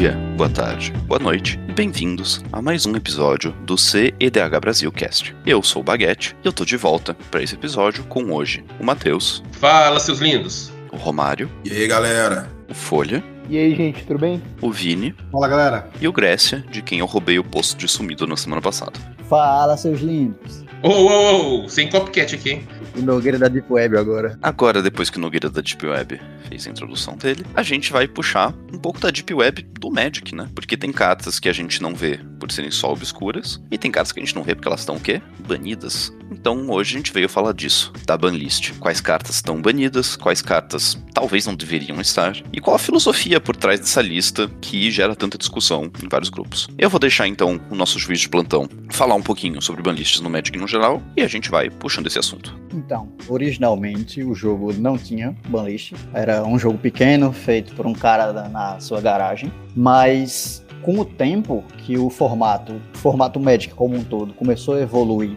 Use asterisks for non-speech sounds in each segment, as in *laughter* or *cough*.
dia, boa tarde, boa noite e bem-vindos a mais um episódio do CEDH Brasil Cast. Eu sou o Baguete e eu tô de volta para esse episódio com hoje o Matheus, Fala, seus lindos! o Romário, E aí, galera? o Folha, E aí, gente, tudo bem? o Vini Fala galera, e o Grécia, de quem eu roubei o posto de sumido na semana passada. Fala, seus lindos. Ô, ô, ô, sem copycat aqui, hein? O Nogueira da Deep Web agora. Agora, depois que o Nogueira da Deep Web fez a introdução dele, a gente vai puxar um pouco da Deep Web do Magic, né? Porque tem cartas que a gente não vê por serem só obscuras, e tem cartas que a gente não vê porque elas estão o quê? Banidas. Então hoje a gente veio falar disso, da banlist. Quais cartas estão banidas, quais cartas talvez não deveriam estar, e qual a filosofia por trás dessa lista que gera tanta discussão em vários grupos. Eu vou deixar então o nosso juiz de plantão falar um pouquinho sobre banlists no Magic no geral, e a gente vai puxando esse assunto. Então, originalmente o jogo não tinha banlist. Era um jogo pequeno, feito por um cara na sua garagem. Mas com o tempo que o formato, o formato Magic como um todo, começou a evoluir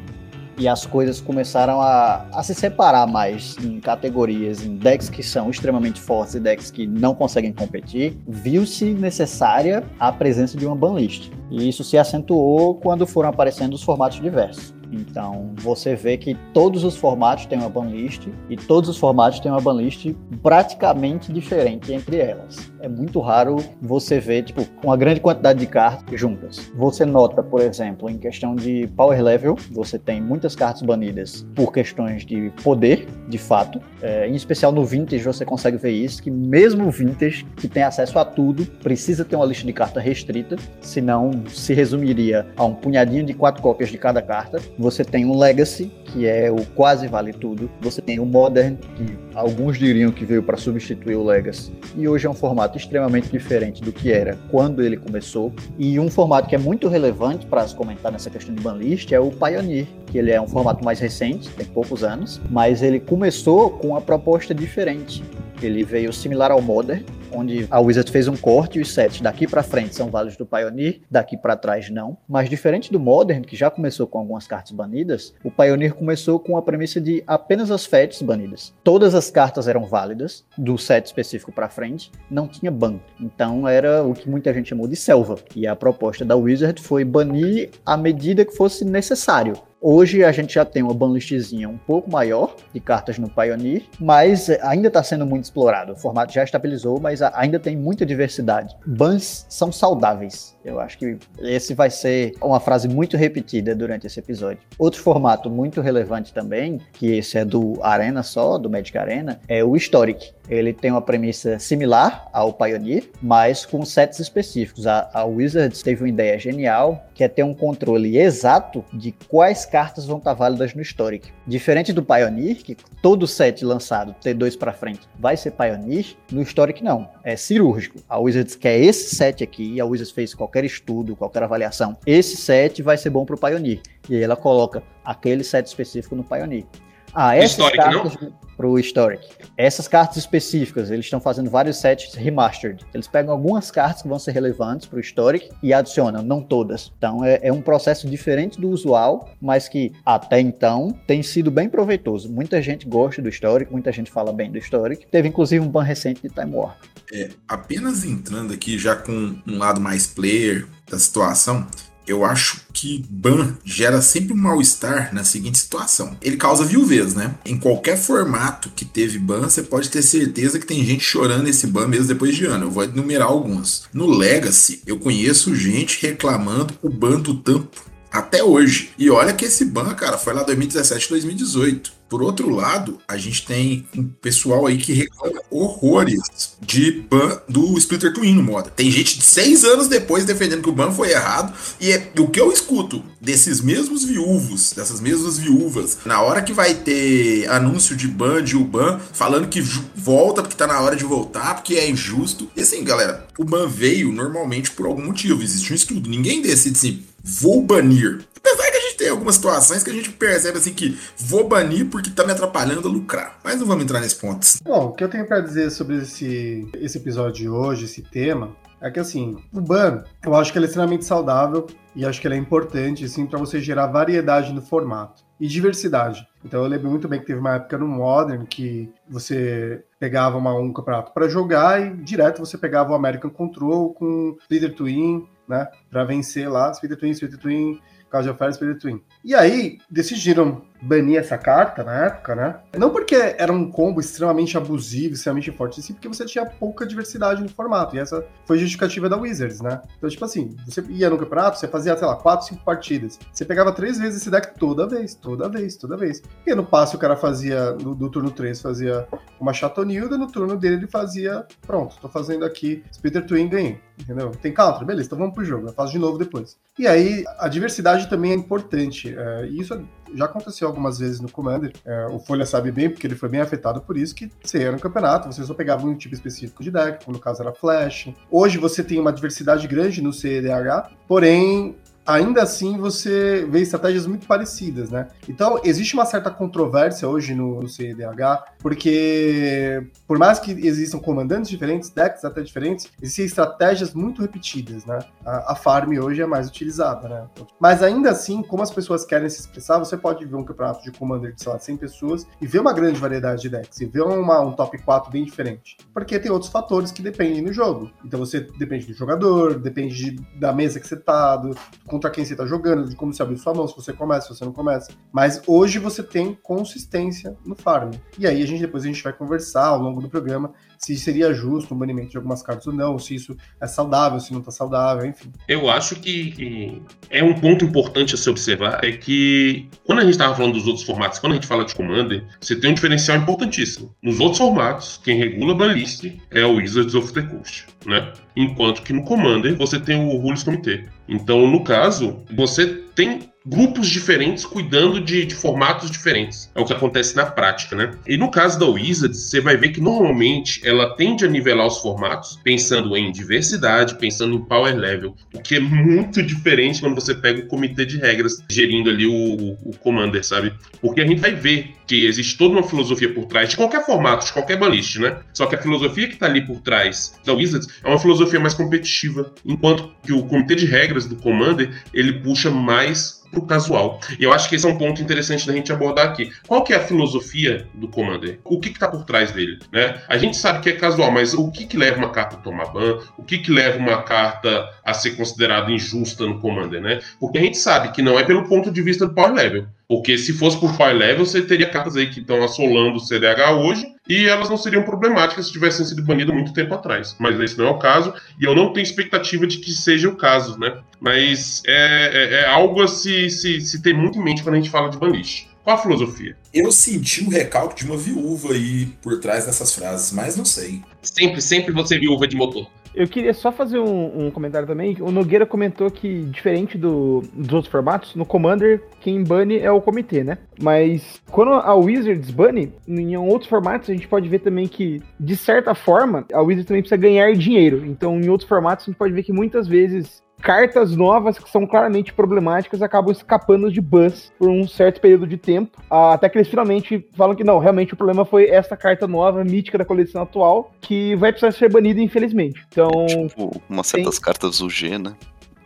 e as coisas começaram a, a se separar mais em categorias, em decks que são extremamente fortes e decks que não conseguem competir, viu-se necessária a presença de uma banlist. E isso se acentuou quando foram aparecendo os formatos diversos. Então, você vê que todos os formatos têm uma banlist e todos os formatos têm uma banlist praticamente diferente entre elas. É muito raro você ver, tipo, uma grande quantidade de cartas juntas. Você nota, por exemplo, em questão de power level, você tem muitas cartas banidas por questões de poder, de fato. É, em especial no Vintage você consegue ver isso, que mesmo o Vintage, que tem acesso a tudo, precisa ter uma lista de carta restrita, senão se resumiria a um punhadinho de quatro cópias de cada carta. Você tem um Legacy, que é o quase vale tudo. Você tem o Modern, que alguns diriam que veio para substituir o Legacy. E hoje é um formato extremamente diferente do que era quando ele começou. E um formato que é muito relevante para se comentar nessa questão de banlist é o Pioneer, que ele é um formato mais recente, tem poucos anos, mas ele começou com uma proposta diferente. Ele veio similar ao Modern, onde a Wizard fez um corte e os sets daqui para frente são válidos do Pioneer, daqui para trás não. Mas diferente do Modern, que já começou com algumas cartas banidas, o Pioneer começou com a premissa de apenas as fets banidas. Todas as cartas eram válidas do set específico para frente, não tinha ban. Então era o que muita gente chamou de selva. E a proposta da Wizard foi banir à medida que fosse necessário. Hoje a gente já tem uma banlistzinha um pouco maior de cartas no Pioneer, mas ainda está sendo muito explorado. O formato já estabilizou, mas ainda tem muita diversidade. Bans são saudáveis. Eu acho que esse vai ser uma frase muito repetida durante esse episódio. Outro formato muito relevante também, que esse é do Arena só, do Magic Arena, é o Historic. Ele tem uma premissa similar ao Pioneer, mas com sets específicos. A, a Wizards teve uma ideia genial, que é ter um controle exato de quais cartas vão estar válidas no Historic. Diferente do Pioneer, que todo set lançado T2 para frente vai ser Pioneer, no Historic não. É cirúrgico. A Wizards quer esse set aqui, a Wizards fez qualquer estudo, qualquer avaliação. Esse set vai ser bom pro Pioneer. E aí ela coloca aquele set específico no Pioneer. Ah, essas Historic, cartas pro Historic. Essas cartas específicas, eles estão fazendo vários sets remastered. Eles pegam algumas cartas que vão ser relevantes pro Historic e adicionam, não todas. Então é, é um processo diferente do usual, mas que até então tem sido bem proveitoso. Muita gente gosta do Historic, muita gente fala bem do Historic. Teve inclusive um ban recente de Time War. É, apenas entrando aqui já com um lado mais player da situação, eu acho que ban gera sempre um mal-estar na seguinte situação. Ele causa viuvez, né? Em qualquer formato que teve ban, você pode ter certeza que tem gente chorando esse ban mesmo depois de ano. Eu vou enumerar alguns. No Legacy, eu conheço gente reclamando o ban do tampo até hoje. E olha que esse ban, cara, foi lá 2017, 2018. Por outro lado, a gente tem um pessoal aí que reclama horrores de ban do Splitter Twin no moda. Tem gente de seis anos depois defendendo que o ban foi errado. E é, o que eu escuto desses mesmos viúvos, dessas mesmas viúvas, na hora que vai ter anúncio de ban, de ban, falando que volta porque tá na hora de voltar, porque é injusto. E assim, galera, o ban veio normalmente por algum motivo. Existe um estudo. Ninguém decide assim, vou banir. Apesar gente tem algumas situações que a gente percebe assim que vou banir porque tá me atrapalhando a lucrar. Mas não vamos entrar nesse ponto. Bom, o que eu tenho pra dizer sobre esse, esse episódio de hoje, esse tema, é que assim, o ban, eu acho que ele é extremamente saudável e acho que ele é importante, assim, para você gerar variedade no formato. e diversidade. Então eu lembro muito bem que teve uma época no Modern que você pegava uma, um campeonato para jogar e direto você pegava o American Control com Leader Twin, né, para vencer lá, Speeder Twin, Speeder Twin, Cause of Fire, Speeder Twin. E aí decidiram banir essa carta na época, né? Não porque era um combo extremamente abusivo, extremamente forte, sim porque você tinha pouca diversidade no formato. E essa foi justificativa da Wizards, né? Então, tipo assim, você ia no campeonato, você fazia, sei lá, 4, 5 partidas. Você pegava três vezes esse deck toda vez, toda vez, toda vez. E no passe o cara fazia, no, do turno 3, fazia uma Chatonilda, no turno dele ele fazia, pronto, tô fazendo aqui Spitter Twin, ganhei. Entendeu? Tem counter? Beleza, então vamos pro jogo. Eu faço de novo depois. E aí, a diversidade também é importante. É, e isso já aconteceu algumas vezes no Commander. É, o Folha sabe bem, porque ele foi bem afetado por isso, que você ia no campeonato, você só pegava um tipo específico de deck, como no caso era Flash. Hoje você tem uma diversidade grande no CEDH, porém ainda assim você vê estratégias muito parecidas, né? Então, existe uma certa controvérsia hoje no, CEDH, porque por mais que existam comandantes diferentes, decks até diferentes, existem estratégias muito repetidas, né? A, a farm hoje é mais utilizada, né? Mas ainda assim, como as pessoas querem se expressar, você pode ver um campeonato de commander de, sei lá, 100 pessoas e ver uma grande variedade de decks, e ver uma, um top 4 bem diferente. Porque tem outros fatores que dependem do jogo. Então você depende do jogador, depende de, da mesa que você tá, do contra quem você está jogando, de como você abriu sua mão, se você começa, se você não começa. Mas hoje você tem consistência no farm. E aí a gente depois a gente vai conversar ao longo do programa se seria justo um banimento de algumas cartas ou não, se isso é saudável, se não está saudável, enfim. Eu acho que, que, é um ponto importante a se observar é que quando a gente estava falando dos outros formatos, quando a gente fala de Commander, você tem um diferencial importantíssimo. Nos outros formatos, quem regula a banlist é o Wizards of the Coast, né? Enquanto que no Commander você tem o Rules Comitê. Então, no caso, você tem grupos diferentes cuidando de, de, formatos diferentes. É o que acontece na prática, né? E no caso da Wizards, você vai ver que normalmente ela tende a nivelar os formatos pensando em diversidade, pensando em power level, o que é muito diferente quando você pega o comitê de regras gerindo ali o, o Commander, sabe? Porque a gente vai ver que existe toda uma filosofia por trás de qualquer formato, de qualquer balist, né? Só que a filosofia que tá ali por trás da Wizards é uma filosofia mais competitiva, enquanto que o comitê de regras do Commander, ele puxa mais pro casual. E eu acho que esse é um ponto interessante da gente abordar aqui. Qual que é a filosofia do Commander? O que que tá por trás dele, né? A gente sabe que é casual, mas o que que leva uma carta a tomar ban? O que que leva uma carta a ser considerada injusta no Commander, né? Porque a gente sabe que não é pelo ponto de vista do power level. Porque se fosse por power level, você teria cartas aí que estão assolando o CDH hoje e elas não seriam problemáticas se tivessem sido banidas muito tempo atrás. Mas esse não é o caso e eu não tenho expectativa de que seja o caso, né? Mas é, é, é algo a se, se, se ter muito em mente quando a gente fala de banish. Qual a filosofia? Eu senti um recalque de uma viúva aí por trás dessas frases, mas não sei. Sempre, sempre você viúva de motor. Eu queria só fazer um, um, comentário também. O Nogueira comentou que, diferente do, dos outros formatos, no Commander, quem bane é o comitê, né? Mas quando a Wizards bane, em outros formatos, a gente pode ver também que, de certa forma, a Wizards também precisa ganhar dinheiro. Então, em outros formatos, a gente pode ver que muitas vezes cartas novas que são claramente problemáticas acabam escapando de bans por um certo período de tempo, até que eles finalmente falam que não, realmente o problema foi essa carta nova, mítica da coleção atual, que vai precisar ser banida, infelizmente. Então. Tipo, umas certas tem... cartas UG, né?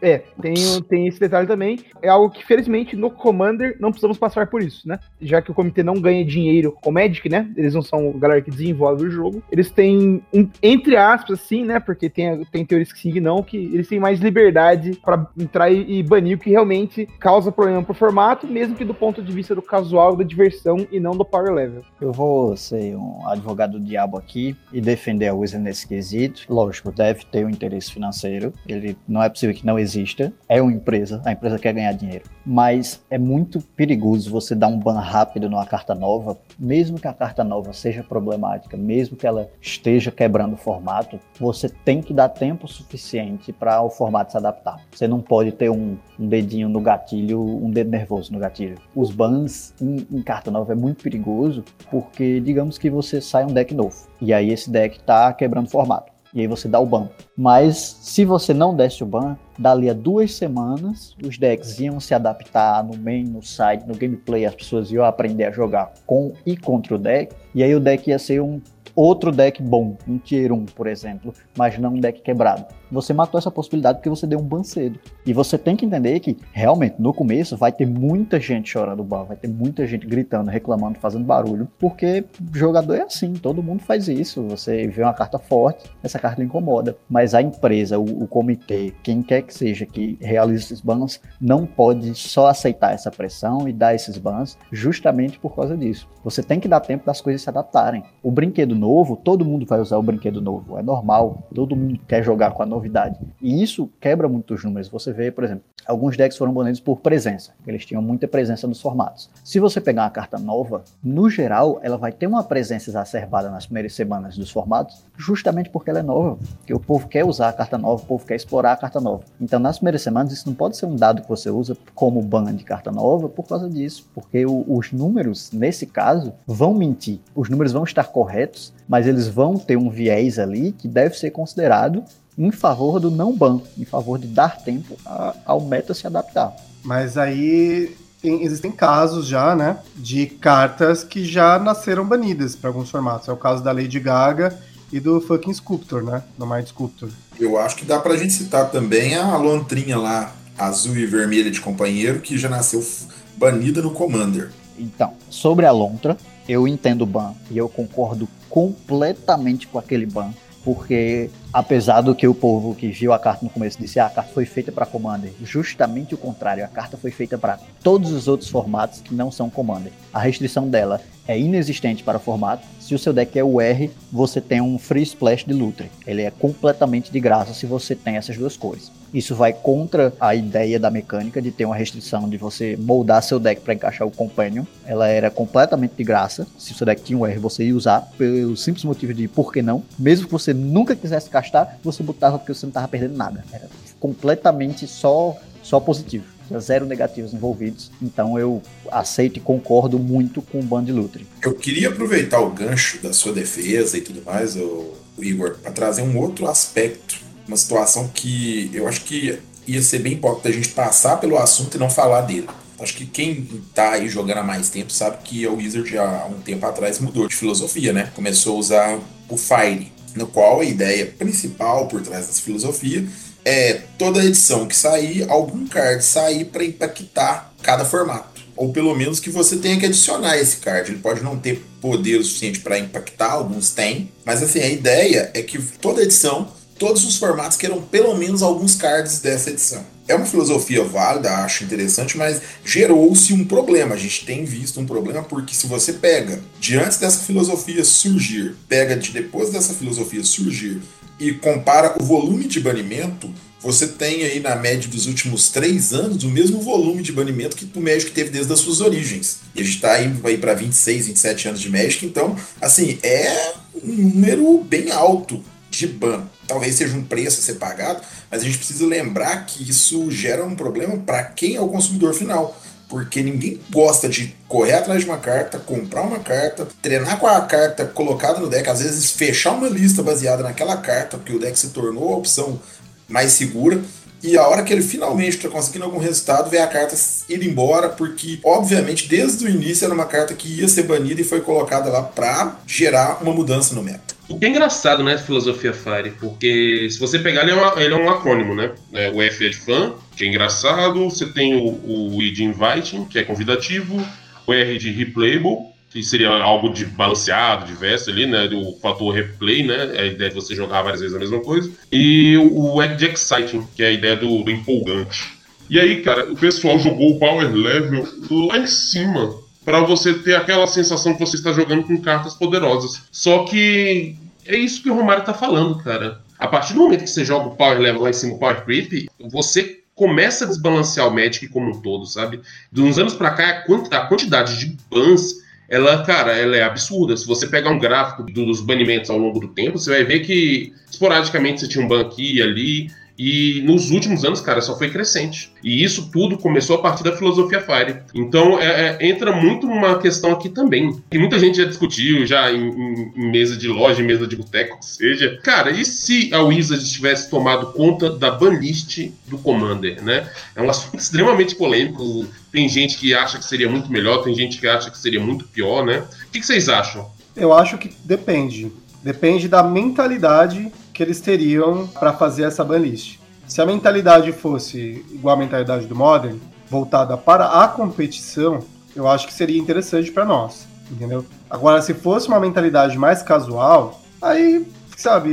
É, tem, tem esse detalhe também. É algo que, felizmente, no Commander não precisamos passar por isso, né? Já que o comitê não ganha dinheiro com o Magic, né? Eles não são a galera que desenvolve o jogo. Eles têm, um, entre aspas, assim, né? Porque tem, tem teorias que sim e não, que eles têm mais liberdade para entrar e, e, banir o que realmente causa problema pro formato, mesmo que do ponto de vista do casual, da diversão e não do power level. Eu vou ser um advogado do diabo aqui e defender a Wizard nesse quesito. Lógico, deve ter um interesse financeiro. Ele não é possível que não exista, é uma empresa, a empresa quer ganhar dinheiro. Mas é muito perigoso você dar um ban rápido numa carta nova, mesmo que a carta nova seja problemática, mesmo que ela esteja quebrando o formato, você tem que dar tempo suficiente para o formato se adaptar. Você não pode ter um, um, dedinho no gatilho, um dedo nervoso no gatilho. Os bans em, em carta nova é muito perigoso, porque digamos que você sai um deck novo, e aí esse deck tá quebrando o formato e aí você dá o ban. Mas se você não desse o ban, dali a duas semanas os decks iam se adaptar no main, no site, no gameplay, as pessoas iam aprender a jogar com e contra o deck, e aí o deck ia ser um outro deck bom, um Tier 1, por exemplo, mas não um deck quebrado. Você matou essa possibilidade porque você deu um ban cedo. E você tem que entender que, realmente, no começo vai ter muita gente chorando ban, vai ter muita gente gritando, reclamando, fazendo barulho, porque jogador é assim, todo mundo faz isso. Você vê uma carta forte, essa carta incomoda. Mas a empresa, o, o comitê, quem quer que seja que realize esses bans, não pode só aceitar essa pressão e dar esses bans justamente por causa disso. Você tem que dar tempo das coisas se adaptarem. O brinquedo novo, todo mundo vai usar o brinquedo novo, é normal, todo mundo quer jogar com a novidade. E isso quebra muitos números. Você vê, por exemplo, alguns decks foram banidos por presença, eles tinham muita presença nos formatos. Se você pegar uma carta nova, no geral, ela vai ter uma presença exacerbada nas primeiras semanas dos formatos, justamente porque ela é nova, porque o povo quer usar a carta nova, o povo quer explorar a carta nova. Então, nas primeiras semanas, isso não pode ser um dado que você usa como ban de carta nova por causa disso, porque o, os números, nesse caso, vão mentir. Os números vão estar corretos, mas eles vão ter um viés ali que deve ser considerado em favor do não ban, em favor de dar tempo a, ao meta se adaptar. Mas aí tem, existem casos já, né, de cartas que já nasceram banidas para alguns formatos. É o caso da Lady Gaga e do fucking Sculptor, né, do Mind Sculptor. Eu acho que dá pra gente citar também a lontrinha lá, azul e vermelha de companheiro, que já nasceu banida no Commander. Então, sobre a Lontra, eu entendo o ban e eu concordo completamente com aquele ban, porque apesar do que o povo que viu a carta no começo disse, ah, a carta foi feita para Commander, justamente o contrário, a carta foi feita para todos os outros formatos que não são Commander. A restrição dela é inexistente para o formato. Se o seu deck é o R, você tem um Free Splash de Lutre. Ele é completamente de graça se você tem essas duas cores. Isso vai contra a ideia da mecânica de ter uma restrição de você moldar seu deck para encaixar o Companion. Ela era completamente de graça. Se o seu deck tinha um R, você ia usar pelo simples motivo de por que não. Mesmo que você nunca quisesse castar, você botava porque você não estava perdendo nada. Era completamente só, só positivo zero negativos envolvidos. Então eu aceito e concordo muito com o Band Lutre. Eu queria aproveitar o gancho da sua defesa e tudo mais, o, Igor, para trazer um outro aspecto, uma situação que eu acho que ia ser bem importante a gente passar pelo assunto e não falar dele. Acho que quem tá aí jogando há mais tempo sabe que a Wizard há um tempo atrás mudou de filosofia, né? Começou a usar o Fire, no qual a ideia principal por trás dessa filosofia é toda edição que sair, algum card sair para impactar cada formato. Ou pelo menos que você tenha que adicionar esse card. Ele pode não ter poder o suficiente para impactar, alguns têm. Mas assim, a ideia é que toda edição, todos os formatos queiram pelo menos alguns cards dessa edição. É uma filosofia válida, acho interessante, mas gerou-se um problema. A gente tem visto um problema porque se você pega, diante dessa filosofia surgir, pega de depois dessa filosofia surgir e compara o volume de banimento, você tem aí na média dos últimos três anos o mesmo volume de banimento que o Magic teve desde as suas origens. E a gente está aí, aí para 26, 27 anos de Magic, então, assim, é um número bem alto de ban. Talvez seja um preço a ser pagado, mas a gente precisa lembrar que isso gera um problema para quem é o consumidor final porque ninguém gosta de correr atrás de uma carta, comprar uma carta, treinar com a carta colocada no deck, às vezes fechar uma lista baseada naquela carta, porque o deck se tornou a opção mais segura. E a hora que ele finalmente está conseguindo algum resultado, vê a carta ir embora, porque, obviamente, desde o início era uma carta que ia ser banida e foi colocada lá para gerar uma mudança no meta. O que é engraçado, né, filosofia Fire, porque se você pegar, ele é, uma, ele é um acrônimo, né? É, o F é de fã, que é engraçado, você tem o, o I de inviting, que é convidativo, o R de replayable, que seria algo de balanceado, diverso ali, né? O fator replay, né? É a ideia de você jogar várias vezes a mesma coisa. E o E de exciting, que é a ideia do, do empolgante. E aí, cara, o pessoal jogou o power level lá em cima para você ter aquela sensação que você está jogando com cartas poderosas. Só que é isso que o Romário tá falando, cara. A partir do momento que você joga o Power Level lá em cima, o Power Creep, você começa a desbalancear o Magic como um todo, sabe? De uns anos para cá, a quantidade de bans, ela, cara, ela é absurda. Se você pegar um gráfico dos banimentos ao longo do tempo, você vai ver que esporadicamente você tinha um ban aqui e ali, e nos últimos anos, cara, só foi crescente. E isso tudo começou a partir da filosofia Fire. Então, é, é, entra muito numa questão aqui também. Que muita gente já discutiu, já em, em, em mesa de loja, em mesa de boteco, seja. Cara, e se a Wizard tivesse tomado conta da banlist do Commander, né? É um assunto *laughs* extremamente polêmico. Tem gente que acha que seria muito melhor, tem gente que acha que seria muito pior, né? O que, que vocês acham? Eu acho que depende depende da mentalidade que eles teriam para fazer essa banlist. Se a mentalidade fosse igual à mentalidade do Modern, voltada para a competição, eu acho que seria interessante para nós, entendeu? Agora, se fosse uma mentalidade mais casual, aí sabe,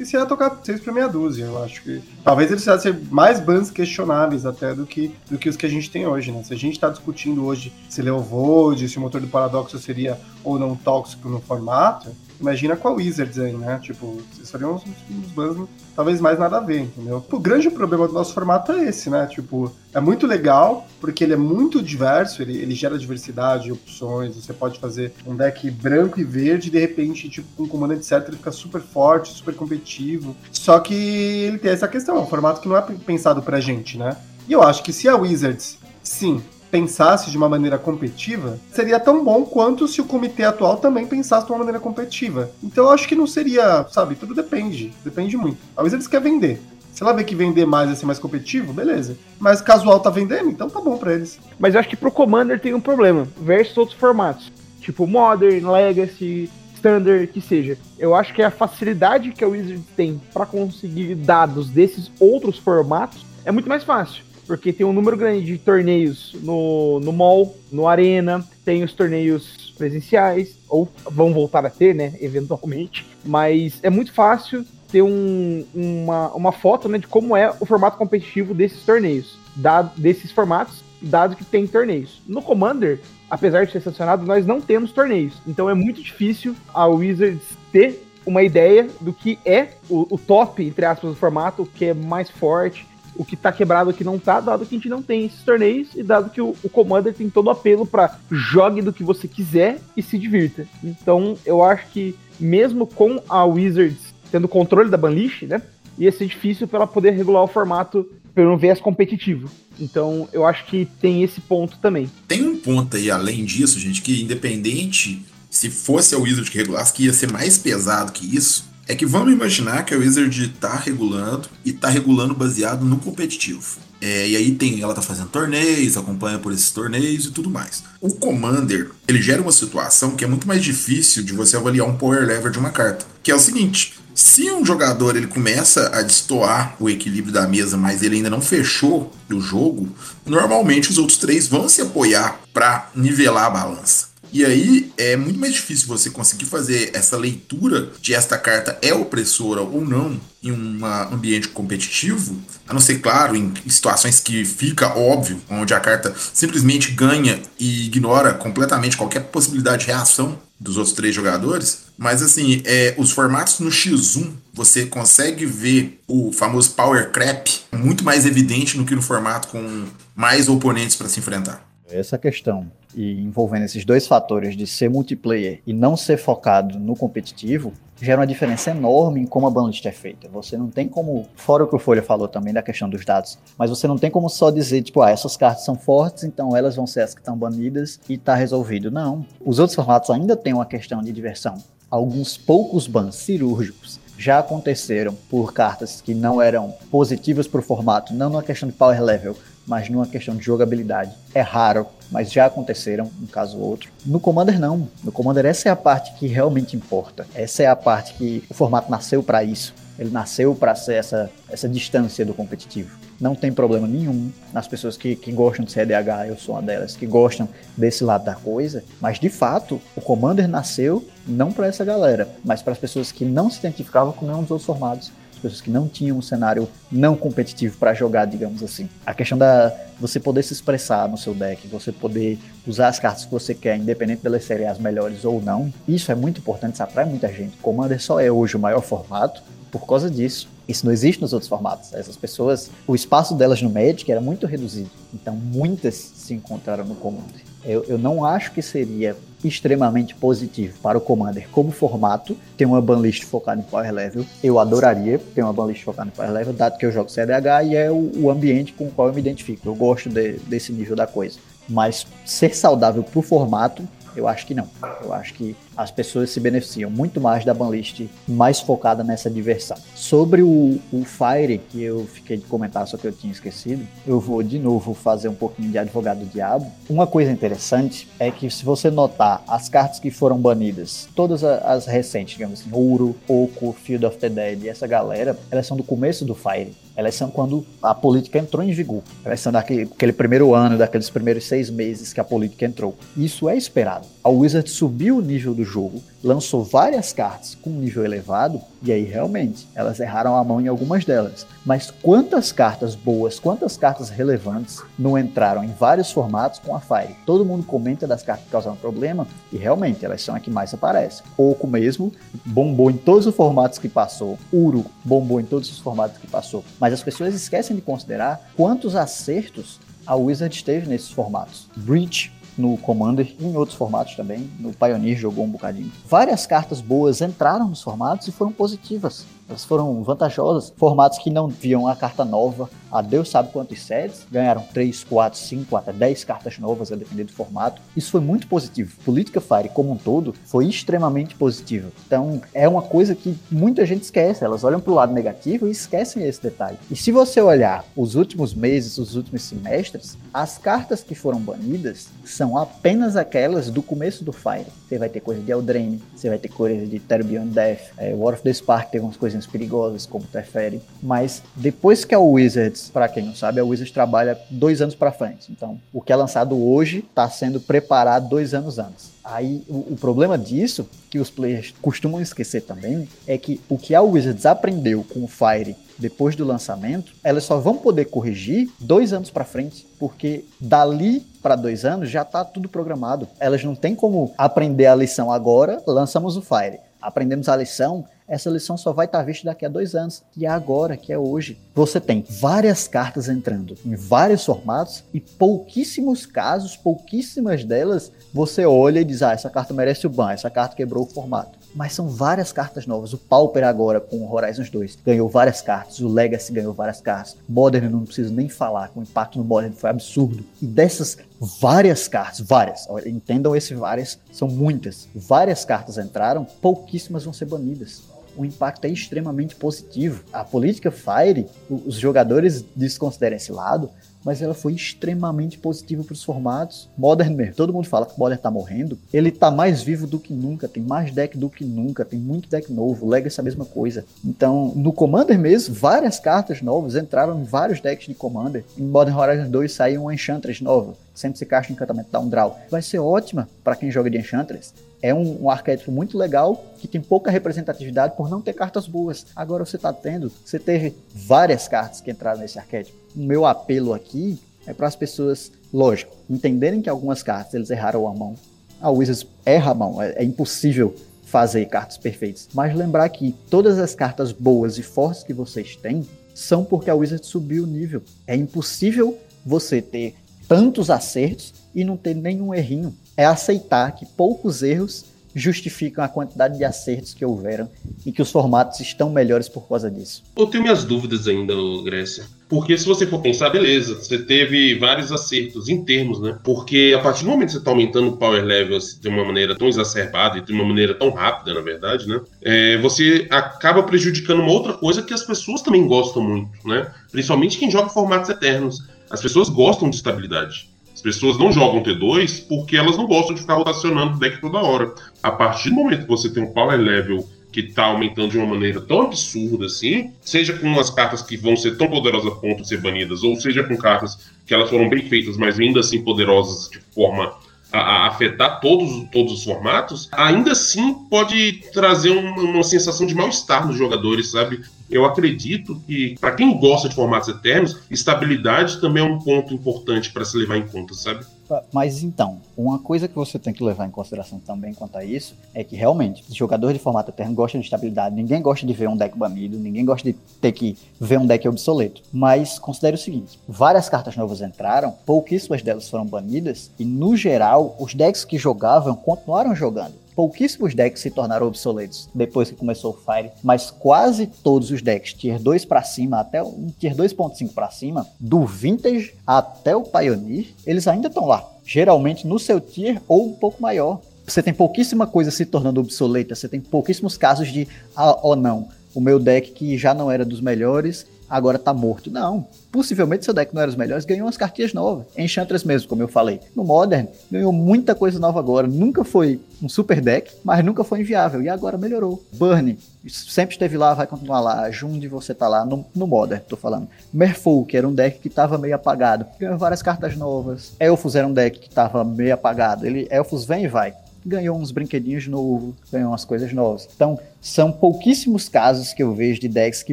isso ia tocar seis para meia dúzia, eu acho que. Talvez eles ser mais bans questionáveis até do que, do que os que a gente tem hoje, né? Se a gente está discutindo hoje se Leovold, se o motor do Paradoxo seria ou não tóxico no formato, imagina com a Wizards aí, né? Tipo, seriam uns, uns talvez mais nada a ver, entendeu? O grande problema do nosso formato é esse, né? Tipo, é muito legal, porque ele é muito diverso, ele, ele gera diversidade, opções, você pode fazer um deck branco e verde, e de repente, tipo, com um comando etc, ele fica super forte, super competitivo. Só que ele tem essa questão, é um formato que não é pensado pra gente, né? E eu acho que se a Wizards, sim, pensasse de uma maneira competitiva, seria tão bom quanto se o comitê atual também pensasse de uma maneira competitiva. Então eu acho que não seria, sabe, tudo depende, depende muito. Talvez eles querem vender. Se ela vê que vender mais é mais competitivo, beleza. Mas casual tá vendendo, então tá bom pra eles. Mas eu acho que pro Commander tem um problema, versus outros formatos. Tipo Modern, Legacy, Standard, que seja. Eu acho que a facilidade que a Wizard tem para conseguir dados desses outros formatos é muito mais fácil porque tem um número grande de torneios no, no mall, no arena, tem os torneios presenciais, ou vão voltar a ter, né, eventualmente, mas é muito fácil ter um, uma, uma foto né, de como é o formato competitivo desses torneios, dado, desses formatos, dado que tem torneios. No Commander, apesar de ser sancionado, nós não temos torneios, então é muito difícil a Wizards ter uma ideia do que é o, o top, entre aspas, do formato, o que é mais forte, o que tá quebrado, o que não tá, dado que a gente não tem esses torneios e dado que o, o Commander tem todo o apelo para jogue do que você quiser e se divirta. Então, eu acho que mesmo com a Wizards tendo controle da banlist, né, ia ser difícil para ela poder regular o formato pelo viés competitivo. Então, eu acho que tem esse ponto também. Tem um ponto aí, além disso, gente, que independente se fosse a Wizard que regulasse, que ia ser mais pesado que isso, é que vamos imaginar que a Wizard tá regulando e tá regulando baseado no competitivo. É, e aí tem, ela tá fazendo torneios, acompanha por esses torneios e tudo mais. O Commander, ele gera uma situação que é muito mais difícil de você avaliar um power level de uma carta. Que é o seguinte, se um jogador ele começa a destoar o equilíbrio da mesa, mas ele ainda não fechou o jogo, normalmente os outros três vão se apoiar para nivelar a balança. E aí é muito mais difícil você conseguir fazer essa leitura de esta carta é opressora ou não em um ambiente competitivo, a não ser, claro, em situações que fica óbvio, onde a carta simplesmente ganha e ignora completamente qualquer possibilidade de reação dos outros três jogadores. Mas assim, é, os formatos no X1 você consegue ver o famoso power crap muito mais evidente do que no formato com mais oponentes para se enfrentar. Essa questão e envolvendo esses dois fatores de ser multiplayer e não ser focado no competitivo, gera uma diferença enorme em como a banlist é feita. Você não tem como, fora o que o Folha falou também da questão dos dados, mas você não tem como só dizer, tipo, ah, essas cartas são fortes, então elas vão ser as que estão banidas e tá resolvido. Não. Os outros formatos ainda têm uma questão de diversão. Alguns poucos bans cirúrgicos já aconteceram por cartas que não eram positivas para o formato, não numa questão de power level, mas numa questão de jogabilidade. É raro, mas já aconteceram, um caso ou outro. No Commander não. No Commander essa é a parte que realmente importa. Essa é a parte que o formato nasceu para isso. Ele nasceu para ser essa, essa distância do competitivo. Não tem problema nenhum nas pessoas que, que gostam de CDH, eu sou uma delas, que gostam desse lado da coisa, mas de fato o Commander nasceu não para essa galera, mas para as pessoas que não se identificavam com nenhum dos outros formatos pessoas que não tinham um cenário não competitivo para jogar, digamos assim. A questão da você poder se expressar no seu deck, você poder usar as cartas que você quer, independente delas serem as melhores ou não, isso é muito importante, isso atrai muita gente. Commander só é hoje o maior formato por causa disso. Isso não existe nos outros formatos. Essas pessoas, o espaço delas no Magic era muito reduzido. Então muitas se encontraram no Commander. Eu, eu não acho que seria extremamente positivo para o Commander como formato ter uma banlist focada em Power Level. Eu adoraria ter uma banlist focada em Power Level, dado que eu jogo CDH e é o, o ambiente com o qual eu me identifico. Eu gosto de, desse nível da coisa. Mas ser saudável para o formato, Eu acho que não. Eu acho que as pessoas se beneficiam muito mais da banlist mais focada nessa diversão. Sobre o, o Fire, que eu fiquei de comentar, só que eu tinha esquecido, eu vou de novo fazer um pouquinho de advogado do diabo. Uma coisa interessante é que se você notar as cartas que foram banidas, todas as recentes, digamos assim, Ouro, Oco, Field of the Dead essa galera, elas são do começo do Fire. Elas são quando a política entrou em vigor. Elas são daquele, daquele primeiro ano, daqueles primeiros seis meses que a política entrou. Isso é esperado. A Wizard subiu o nível do jogo, lançou várias cartas com nível elevado, e aí realmente elas erraram a mão em algumas delas. Mas quantas cartas boas, quantas cartas relevantes não entraram em vários formatos com a Fire? Todo mundo comenta das cartas que causaram problema, e realmente elas são as que mais aparecem. Oco mesmo, bombou em todos os formatos que passou. Uro bombou em todos os formatos que passou. Mas as pessoas esquecem de considerar quantos acertos a Wizard teve nesses formatos. Breach no Commander e em outros formatos também. No Pioneer jogou um bocadinho. Várias cartas boas entraram nos formatos e foram positivas. Elas foram vantajosas. Formatos que não viam a carta nova a Deus sabe quantos sets, ganharam 3, 4, 5, até 10 cartas novas a depender do formato. Isso foi muito positivo. Política Fire como um todo foi extremamente positivo. Então é uma coisa que muita gente esquece. Elas olham para o lado negativo e esquecem esse detalhe. E se você olhar os últimos meses, os últimos semestres, as cartas que foram banidas são apenas aquelas do começo do Fire. Você vai ter coisa de Eldraine, você vai ter coisa de Terror Beyond Death, é, War of the Spark teve umas coisinhas perigosas como Teferi, mas depois que a Wizards, para quem não sabe, a Wizards trabalha dois anos para frente. Então, o que é lançado hoje está sendo preparado dois anos antes. Aí o, o, problema disso, que os players costumam esquecer também, é que o que a Wizards aprendeu com o Fire depois do lançamento, elas só vão poder corrigir dois anos para frente, porque dali para dois anos já está tudo programado. Elas não têm como aprender a lição agora, lançamos o Fire. Aprendemos a lição, essa lição só vai estar vista daqui a dois anos, que é agora, que é hoje. Você tem várias cartas entrando em vários formatos e pouquíssimos casos, pouquíssimas delas, você olha e diz: ah, essa carta merece o ban, essa carta quebrou o formato mas são várias cartas novas. O Pauper agora com o Horizons 2 ganhou várias cartas, o Legacy ganhou várias cartas. Modern não preciso nem falar, o impacto no Modern foi absurdo. E dessas várias cartas, várias, entendam esse várias, são muitas. Várias cartas entraram, pouquíssimas vão ser banidas o impacto é extremamente positivo. A política Fire, os jogadores desconsideram esse lado, mas ela foi extremamente positiva para os formatos. Modern mesmo, todo mundo fala que o Modern tá morrendo. Ele tá mais vivo do que nunca, tem mais deck do que nunca, tem muito deck novo, Legacy é a mesma coisa. Então, no Commander mesmo, várias cartas novas entraram em vários decks de Commander. Em Modern Horizons 2 saiu uma Enchantress nova, sempre se caixa encantamento dá um draw. Vai ser ótima para quem joga de Enchantress é um, um, arquétipo muito legal que tem pouca representatividade por não ter cartas boas. Agora você está tendo, você teve várias cartas que entraram nesse arquétipo. O meu apelo aqui é para as pessoas, lógico, entenderem que algumas cartas eles erraram a mão. A Wizards erra a mão, é, é impossível fazer cartas perfeitas. Mas lembrar que todas as cartas boas e fortes que vocês têm são porque a Wizards subiu o nível. É impossível você ter tantos acertos e não ter nenhum errinho é aceitar que poucos erros justificam a quantidade de acertos que houveram e que os formatos estão melhores por causa disso. Eu tenho minhas dúvidas ainda, Grécia. Porque se você for pensar, beleza, você teve vários acertos em termos, né? Porque a partir do momento que você está aumentando o power level de uma maneira tão exacerbada e de uma maneira tão rápida, na verdade, né? É, você acaba prejudicando uma outra coisa que as pessoas também gostam muito, né? Principalmente quem joga formatos eternos. As pessoas gostam de estabilidade pessoas não jogam T2 porque elas não gostam de ficar rotacionando o deck toda hora. A partir do momento que você tem um power level que está aumentando de uma maneira tão absurda assim, seja com umas cartas que vão ser tão poderosas a ponto de ser banidas, ou seja com cartas que elas foram bem feitas, mas ainda assim poderosas de forma a, a afetar todos, todos os formatos, ainda assim pode trazer uma, uma sensação de mal-estar nos jogadores, sabe? Eu acredito que, para quem gosta de formatos eternos, estabilidade também é um ponto importante para se levar em conta, sabe? Mas então, uma coisa que você tem que levar em consideração também quanto a isso é que realmente, jogador de formato eterno gosta de estabilidade, ninguém gosta de ver um deck banido, ninguém gosta de ter que ver um deck obsoleto. Mas considere o seguinte: várias cartas novas entraram, pouquíssimas delas foram banidas, e no geral, os decks que jogavam continuaram jogando pouquíssimos decks se tornaram obsoletos depois que começou o Fire, mas quase todos os decks tier 2 para cima, até um tier 2.5 para cima, do Vintage até o Pioneer, eles ainda estão lá. geralmente no seu tier ou um pouco maior. Você tem pouquíssima coisa se tornando obsoleta, você tem pouquíssimos casos de, ah, oh não, o meu deck que já não era dos melhores, agora tá morto. Não. Possivelmente seu deck não era dos melhores, ganhou umas cartinhas novas. Enchantress mesmo, como eu falei. No Modern, ganhou muita coisa nova agora. Nunca foi um super deck, mas nunca foi inviável. E agora melhorou. Burn, sempre esteve lá, vai continuar lá. Jund, você tá lá no, no Modern, tô falando. Merfolk, era um deck que tava meio apagado. Ganhou várias cartas novas. Elfos era um deck que tava meio apagado. Ele, Elfos vem e vai ganhou uns brinquedinhos novos, ganhou umas coisas novas. Então, são pouquíssimos casos que eu vejo de decks que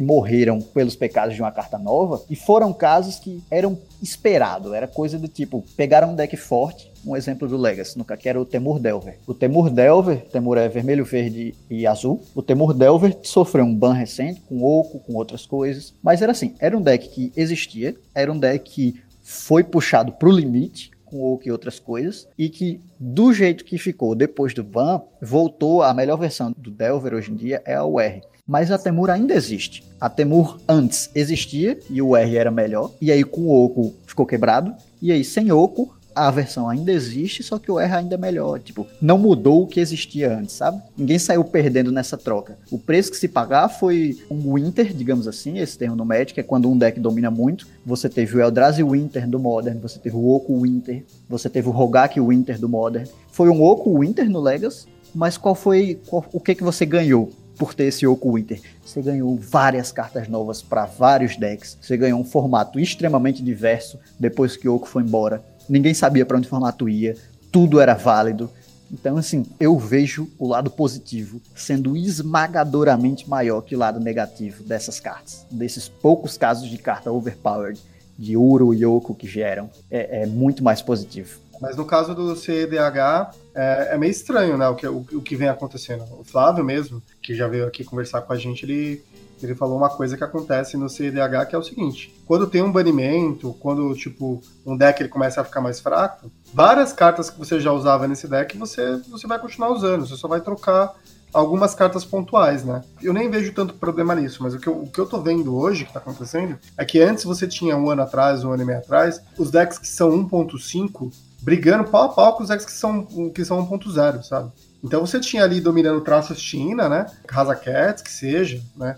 morreram pelos pecados de uma carta nova, e foram casos que eram esperado, era coisa do tipo, pegaram um deck forte, um exemplo do Legacy, no que era o Temur Delver. O Temur Delver, Temur é vermelho, verde e azul. O Temur Delver sofreu um ban recente com Oco, com outras coisas, mas era assim, era um deck que existia, era um deck que foi puxado pro limite, com Oak e outras coisas, e que do jeito que ficou depois do ban, voltou a melhor versão do Delver hoje em dia é a UR. Mas a Temur ainda existe. A Temur antes existia e o R era melhor, e aí com o Oco ficou quebrado, e aí sem Oco a versão ainda existe, só que o R ainda é melhor. Tipo, não mudou o que existia antes, sabe? Ninguém saiu perdendo nessa troca. O preço que se pagar foi um Winter, digamos assim, esse termo no Magic, é quando um deck domina muito. Você teve o Eldrazi Winter do Modern, você teve o Oco Winter, você teve o Rogak Winter do Modern. Foi um Oco Winter no Legacy, mas qual foi qual, o que que você ganhou? por ter esse Oco Winter. Você ganhou várias cartas novas para vários decks. Você ganhou um formato extremamente diverso depois que o Oco foi embora ninguém sabia para onde o formato ia, tudo era válido. Então, assim, eu vejo o lado positivo sendo esmagadoramente maior que o lado negativo dessas cartas. Desses poucos casos de carta overpowered, de Uro e Yoko que geram, é, é muito mais positivo. Mas no caso do CDH, é, é meio estranho, né? O que, o, o, que vem acontecendo. O Flávio mesmo, que já veio aqui conversar com a gente, ele ele falou uma coisa que acontece no CDH que é o seguinte: quando tem um banimento, quando tipo um deck ele começa a ficar mais fraco, várias cartas que você já usava nesse deck você você vai continuar usando, você só vai trocar algumas cartas pontuais, né? Eu nem vejo tanto problema nisso, mas o que eu, o que eu tô vendo hoje que tá acontecendo é que antes você tinha um ano atrás, um ano e meio atrás, os decks que são 1.5 brigando pau a pau com os decks que são, que são 1.0, sabe? Então você tinha ali dominando traços China, né? Rasa Cats, que seja, né?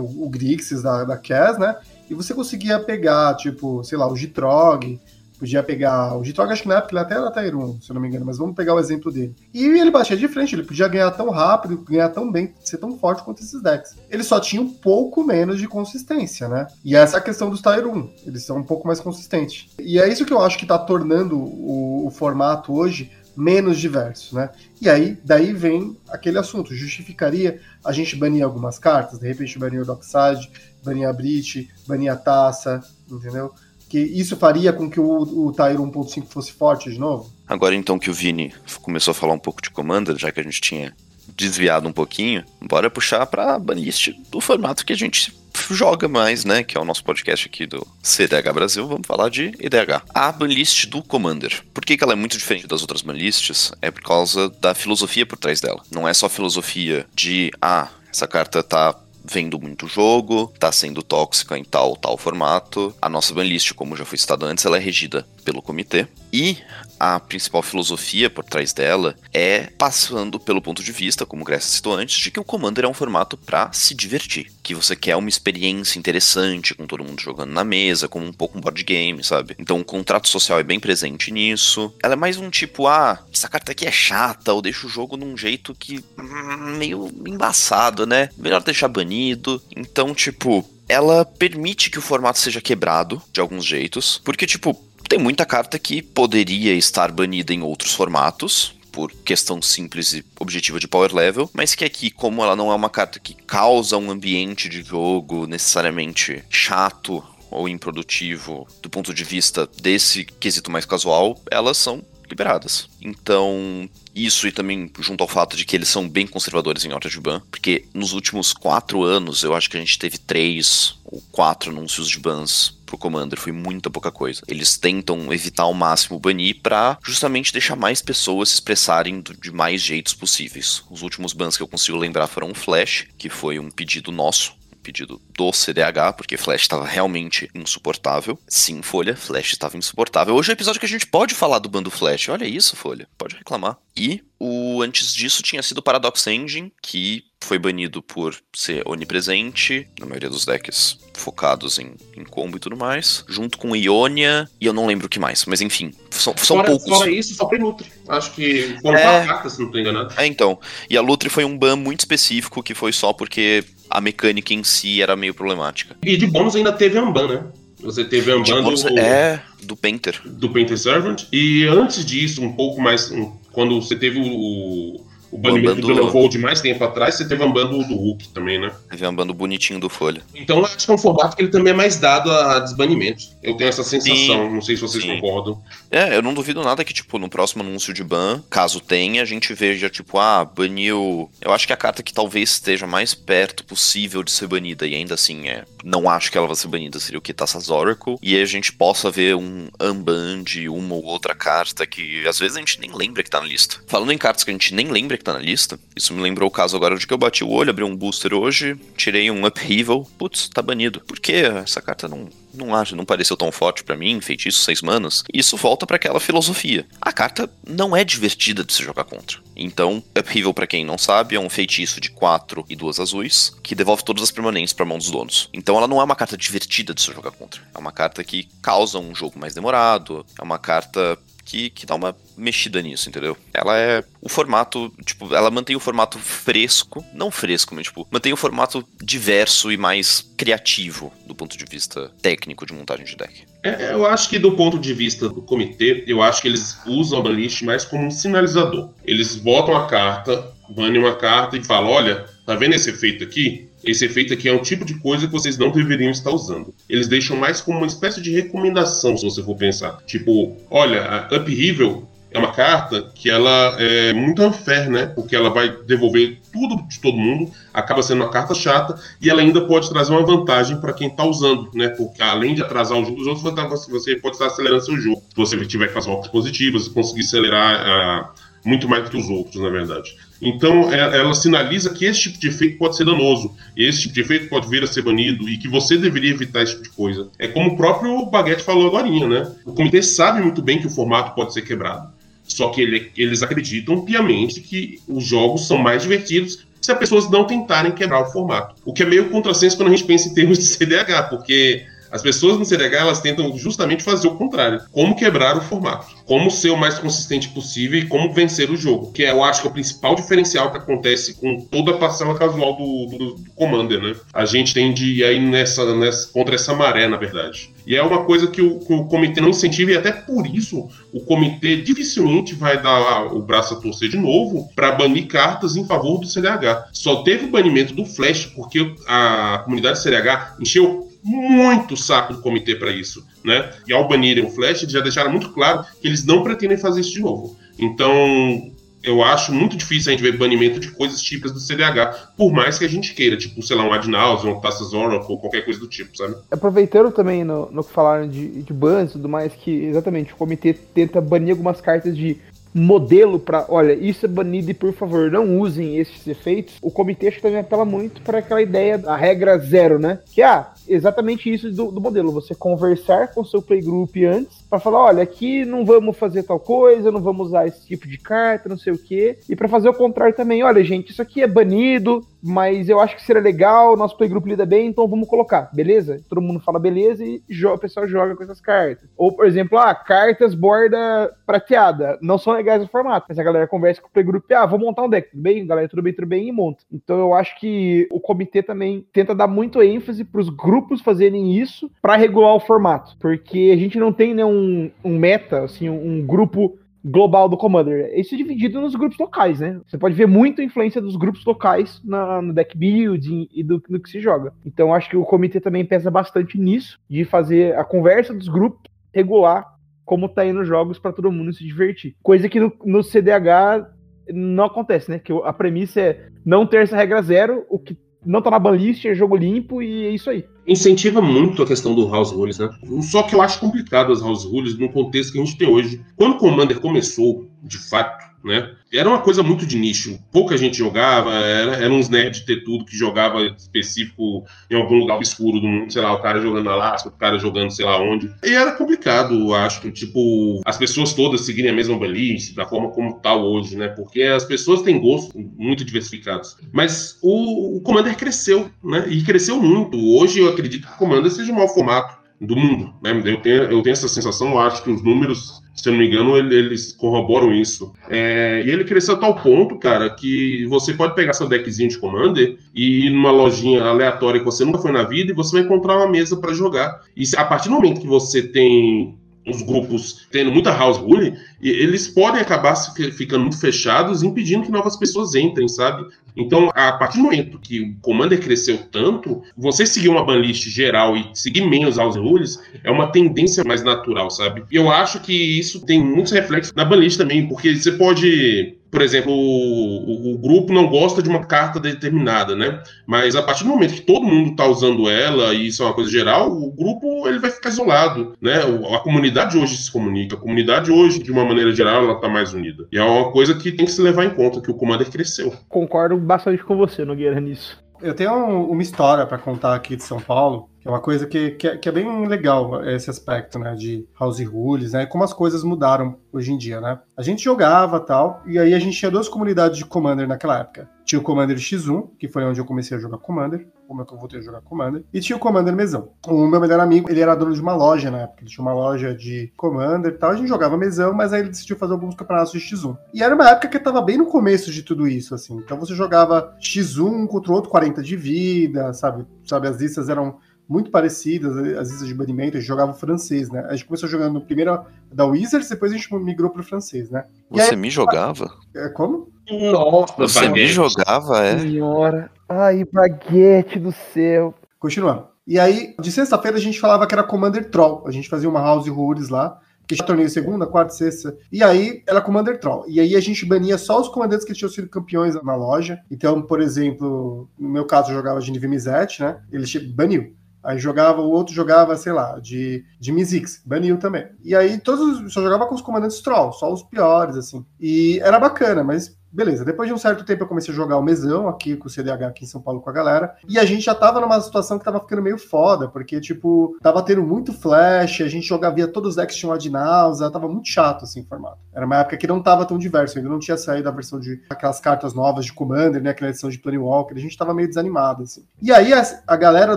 O, Grixis da, da Cass, né? E você conseguia pegar, tipo, sei lá, o Gitrog, podia pegar. O Gitrog, acho que na época ele até era 1, se eu não me engano, mas vamos pegar o exemplo dele. E ele batia de frente, ele podia ganhar tão rápido, ganhar tão bem, ser tão forte quanto esses decks. Ele só tinha um pouco menos de consistência, né? E essa é a questão dos 1, eles são um pouco mais consistentes. E é isso que eu acho que tá tornando o, o formato hoje menos diverso, né? E aí, daí vem aquele assunto, justificaria a gente banir algumas cartas, de repente banir o Dockside, banir a Breach, banir a Taça, entendeu? Que isso faria com que o, o Tyro 1.5 fosse forte de novo? Agora então que o Vini começou a falar um pouco de Commander, já que a gente tinha desviado um pouquinho, bora puxar pra banlist do formato que a gente joga mais, né? Que é o nosso podcast aqui do CDH Brasil. Vamos falar de IDH. A banlist do Commander. Por que, que ela é muito diferente das outras banlists? É por causa da filosofia por trás dela. Não é só filosofia de, ah, essa carta tá vendo muito jogo, tá sendo tóxica em tal tal formato. A nossa banlist, como já foi citado antes, ela é regida pelo comitê. E a principal filosofia por trás dela é passando pelo ponto de vista, como Grécia citou antes, de que o Commander é um formato para se divertir. Que você quer uma experiência interessante com todo mundo jogando na mesa, como um pouco um board game, sabe? Então o contrato social é bem presente nisso. Ela é mais um tipo, ah, essa carta aqui é chata, ou deixa o jogo num jeito que. Hum, meio embaçado, né? Melhor deixar banido. Então, tipo, ela permite que o formato seja quebrado de alguns jeitos. Porque, tipo, tem muita carta que poderia estar banida em outros formatos, por questão simples e objetiva de power level, mas que aqui, como ela não é uma carta que causa um ambiente de jogo necessariamente chato ou improdutivo do ponto de vista desse quesito mais casual, elas são liberadas. Então, isso e também junto ao fato de que eles são bem conservadores em horta de ban, porque nos últimos quatro anos eu acho que a gente teve três ou quatro anúncios de bans pro Commander, foi muita pouca coisa. Eles tentam evitar ao máximo banir para justamente deixar mais pessoas se expressarem de mais jeitos possíveis. Os últimos bans que eu consigo lembrar foram o Flash, que foi um pedido nosso pedido do CDH, porque Flash estava realmente insuportável. Sim, Folha, Flash estava insuportável. Hoje é o episódio que a gente pode falar do bando Flash. Olha isso, Folha. Pode reclamar. E o antes disso tinha sido o Paradox Engine, que foi banido por ser onipresente, na maioria dos decks focados em, em combo e tudo mais, junto com Ionia, e eu não lembro o que mais, mas enfim, são, são fora, poucos. Fora isso, só tem Lutri. Acho que foram É. quatro cartas, se não tô enganado. É, então. E a Lutri foi um ban muito específico, que foi só porque a mecânica em si era meio problemática. E de bônus ainda teve Amban, né? Você teve bônus, do, é, do Painter. do Painter Servant. E antes disso, um pouco mais. um- quando você teve o, o banimento Amban do do- Leovold mais tempo atrás, você teve Amban do, do Hulk também, né? Teve um bando bonitinho do Folha. Então eu acho que é um formato que ele também é mais dado a desbanimentos. Eu tenho essa sensação, Sim, não sei se vocês sim. concordam. É, eu não duvido nada que, tipo, no próximo anúncio de ban, caso tenha, a gente veja, tipo, ah, baniu. Eu acho que a carta que talvez esteja mais perto possível de ser banida, e ainda assim, é. Não acho que ela vai ser banida, seria o Kitassas Oracle. E aí a gente possa ver um unban de uma ou outra carta que às vezes a gente nem lembra que tá na lista. Falando em cartas que a gente nem lembra que tá na lista, isso me lembrou o caso agora de que eu bati o olho, abri um booster hoje, tirei um upheaval, putz, tá banido. Por quê? Essa carta não, não acho, não pareceu tão forte pra mim, feitiço seis manas. Isso volta pra aquela filosofia. A carta não é divertida de se jogar contra. Então, Upheaval, pra quem não sabe, é um feitiço de quatro e duas azuis que devolve todas as permanentes pra mão dos donos. Então, ela não é uma carta divertida de se jogar contra. É uma carta que causa um jogo mais demorado. É uma carta que, que dá uma mexida nisso, entendeu? Ela é o formato, tipo, ela mantém o formato fresco, não fresco, mas tipo, mantém o formato diverso e mais criativo do ponto de vista técnico de montagem de deck. É, eu acho que do ponto de vista do comitê, eu acho que eles usam a banlist mais como um sinalizador. Eles botam a carta, banem uma carta e falam: olha, tá vendo esse efeito aqui? Esse efeito aqui é um tipo de coisa que vocês não deveriam estar usando. Eles deixam mais como uma espécie de recomendação, se você for pensar. Tipo, olha, a Upheaval é uma carta que ela é muito unfair, né? Porque ela vai devolver tudo de todo mundo, acaba sendo uma carta chata e ela ainda pode trazer uma vantagem para quem tá usando, né? Porque além de atrasar o jogo dos outros, você- pode estar acelerando seu jogo. Se você tiver com as rocas positivas, você conseguir acelerar ah, muito mais do que os outros, na verdade. Então, é- ela sinaliza que esse tipo de efeito pode ser danoso, esse tipo de efeito pode vir a ser banido e que você deveria evitar esse tipo de coisa. É como o próprio Baguette falou agora, né? O comitê sabe muito bem que o formato pode ser quebrado. Só que ele- eles acreditam piamente que os jogos são mais divertidos se as pessoas não tentarem quebrar o formato. O que é meio contrassenso quando a gente pensa em termos de CDH, porque as pessoas no CDH elas tentam justamente fazer o contrário. Como quebrar o formato. Como ser o mais consistente possível e como vencer o jogo. Que é, eu acho que é o principal diferencial que acontece com toda a parcela casual do, do, do Commander, né? A gente tende a ir nessa, nessa, contra essa maré, na verdade. E é uma coisa que o, que o comitê não incentiva, e até por isso o comitê dificilmente vai dar o braço a torcer de novo para banir cartas em favor do CDH. Só teve o banimento do Flash porque a comunidade CDH encheu muito saco do comitê para isso, né? E ao banirem o Flash, eles já deixaram muito claro que eles não pretendem fazer isso de novo. Então, eu acho muito difícil a gente ver banimento de coisas típicas do CDH, por mais que a gente queira, tipo, sei lá, um Ad Nauseam, um Taças Oracle, ou qualquer coisa do tipo, sabe? Aproveitando também no, no que falaram de, de bans e tudo mais, que exatamente o comitê tenta banir algumas cartas de modelo para, olha, isso é banido e por favor não usem esses efeitos. O comitê também apela muito para aquela ideia da regra zero, né? Que é ah, exatamente isso do, do modelo, você conversar com seu playgroup antes para falar, olha, aqui não vamos fazer tal coisa, não vamos usar esse tipo de carta, não sei o quê. E para fazer o contrário também, olha, gente, isso aqui é banido, mas eu acho que seria legal, nosso playgroup lida bem, então vamos colocar, beleza? Todo mundo fala beleza e o pessoal joga com essas cartas. Ou, por exemplo, ah, cartas borda prateada, não são legais no formato, mas a galera conversa com o playgroup, ah, vou montar um deck, tudo bem? Galera, tudo bem, tudo bem, e monta. Então eu acho que o comitê também tenta dar muito ênfase para os grupos fazerem isso para regular o formato, porque a gente não tem né, um, um meta, assim, um grupo global do Commander. Isso é dividido nos grupos locais, né? Você pode ver muita influência dos grupos locais na, no deck building e do, do que se joga. Então acho que o comitê também pesa bastante nisso, de fazer a conversa dos grupos regular como tá indo os jogos para todo mundo se divertir. Coisa que no, no CDH não acontece, né? Que a premissa é não ter essa regra zero, o que não tá na banlist é jogo limpo e é isso aí. Incentiva muito a questão do House Rules, né? Só que eu acho complicado as House Rules no contexto que a gente tem hoje. Quando o Commander começou, de fato, né? Era uma coisa muito de nicho. Pouca gente jogava, era, era uns nerds ter tudo que jogava específico em algum lugar obscuro do mundo, sei lá, o cara jogando Alaska, o cara jogando sei lá onde. E era complicado, acho, tipo, as pessoas todas seguirem a mesma balística, da forma como tá hoje, né? Porque as pessoas têm gostos muito diversificados. Mas o, o Commander cresceu, né? E cresceu muito. Hoje eu acredito que o Commander seja o maior formato do mundo. Né? Eu, tenho, eu tenho essa sensação, eu acho que os números, se eu não me engano, eles corroboram isso. É, e ele cresceu a tal ponto, cara, que você pode pegar seu deckzinho de Commander e ir numa lojinha aleatória que você nunca foi na vida e você vai encontrar uma mesa para jogar. E a partir do momento que você tem os grupos tendo muita house rule, eles podem acabar ficando muito fechados, impedindo que novas pessoas entrem, sabe? Então, a partir do momento que o Commander cresceu tanto, você seguir uma banlist geral e seguir menos house rules é uma tendência mais natural, sabe? E eu acho que isso tem muitos reflexos na banlist também, porque você pode por exemplo, o, o, grupo não gosta de uma carta determinada, né? Mas a partir do momento que todo mundo está usando ela, e isso é uma coisa geral, o grupo ele vai ficar isolado, né? A comunidade hoje se comunica, a comunidade hoje, de uma maneira geral, ela está mais unida. E é uma coisa que tem que se levar em conta, que o Commander cresceu. Concordo bastante com você, Nogueira, nisso. Eu tenho uma história para contar aqui de São Paulo, é uma coisa que, que é, que, é, bem legal, esse aspecto, né, de house rules, né, como as coisas mudaram hoje em dia, né. A gente jogava tal, e aí a gente tinha duas comunidades de Commander naquela época. Tinha o Commander X1, que foi onde eu comecei a jogar Commander, como é que eu voltei a jogar Commander, e tinha o Commander Mesão. O meu melhor amigo, ele era dono de uma loja na época, ele tinha uma loja de Commander e tal, a gente jogava Mesão, mas aí ele decidiu fazer alguns campeonatos de X1. E era uma época que tava bem no começo de tudo isso, assim, então você jogava X1 contra o outro 40 de vida, sabe, sabe, as listas eram muito parecidas, as listas de banimento, a gente jogava francês, né? A gente começou jogando primeiro da Wizards, depois a gente migrou pro francês, né? Você aí, me jogava? É, como? Nossa, Você me jogava, é? Senhora. Ai, baguete do céu. Continuando. E aí, de sexta-feira a gente falava que era Commander Troll. A gente fazia uma House Rules lá, que já torneio segunda, quarta, sexta. E aí era Commander Troll. E aí a gente bania só os comandantes que tinham sido campeões na loja. Então, por exemplo, no meu caso eu jogava de Mizet, né? Ele baniu. Aí jogava, o outro jogava, sei lá, de, de Mizix, baniu também. E aí todos só jogava com os comandantes Troll, só os piores, assim. E era bacana, mas Beleza, depois de um certo tempo eu comecei a jogar o mesão aqui com o CDH aqui em São Paulo com a galera. E a gente já tava numa situação que tava ficando meio foda, porque, tipo, tava tendo muito flash, a gente jogava, via todos os decks tinham Adnausa, tava muito chato assim o formato. Era uma época que não tava tão diverso, ainda não tinha saído a versão de aquelas cartas novas de Commander, né? Aquela edição de Planewalker, a gente tava meio desanimado, assim. E aí a, a galera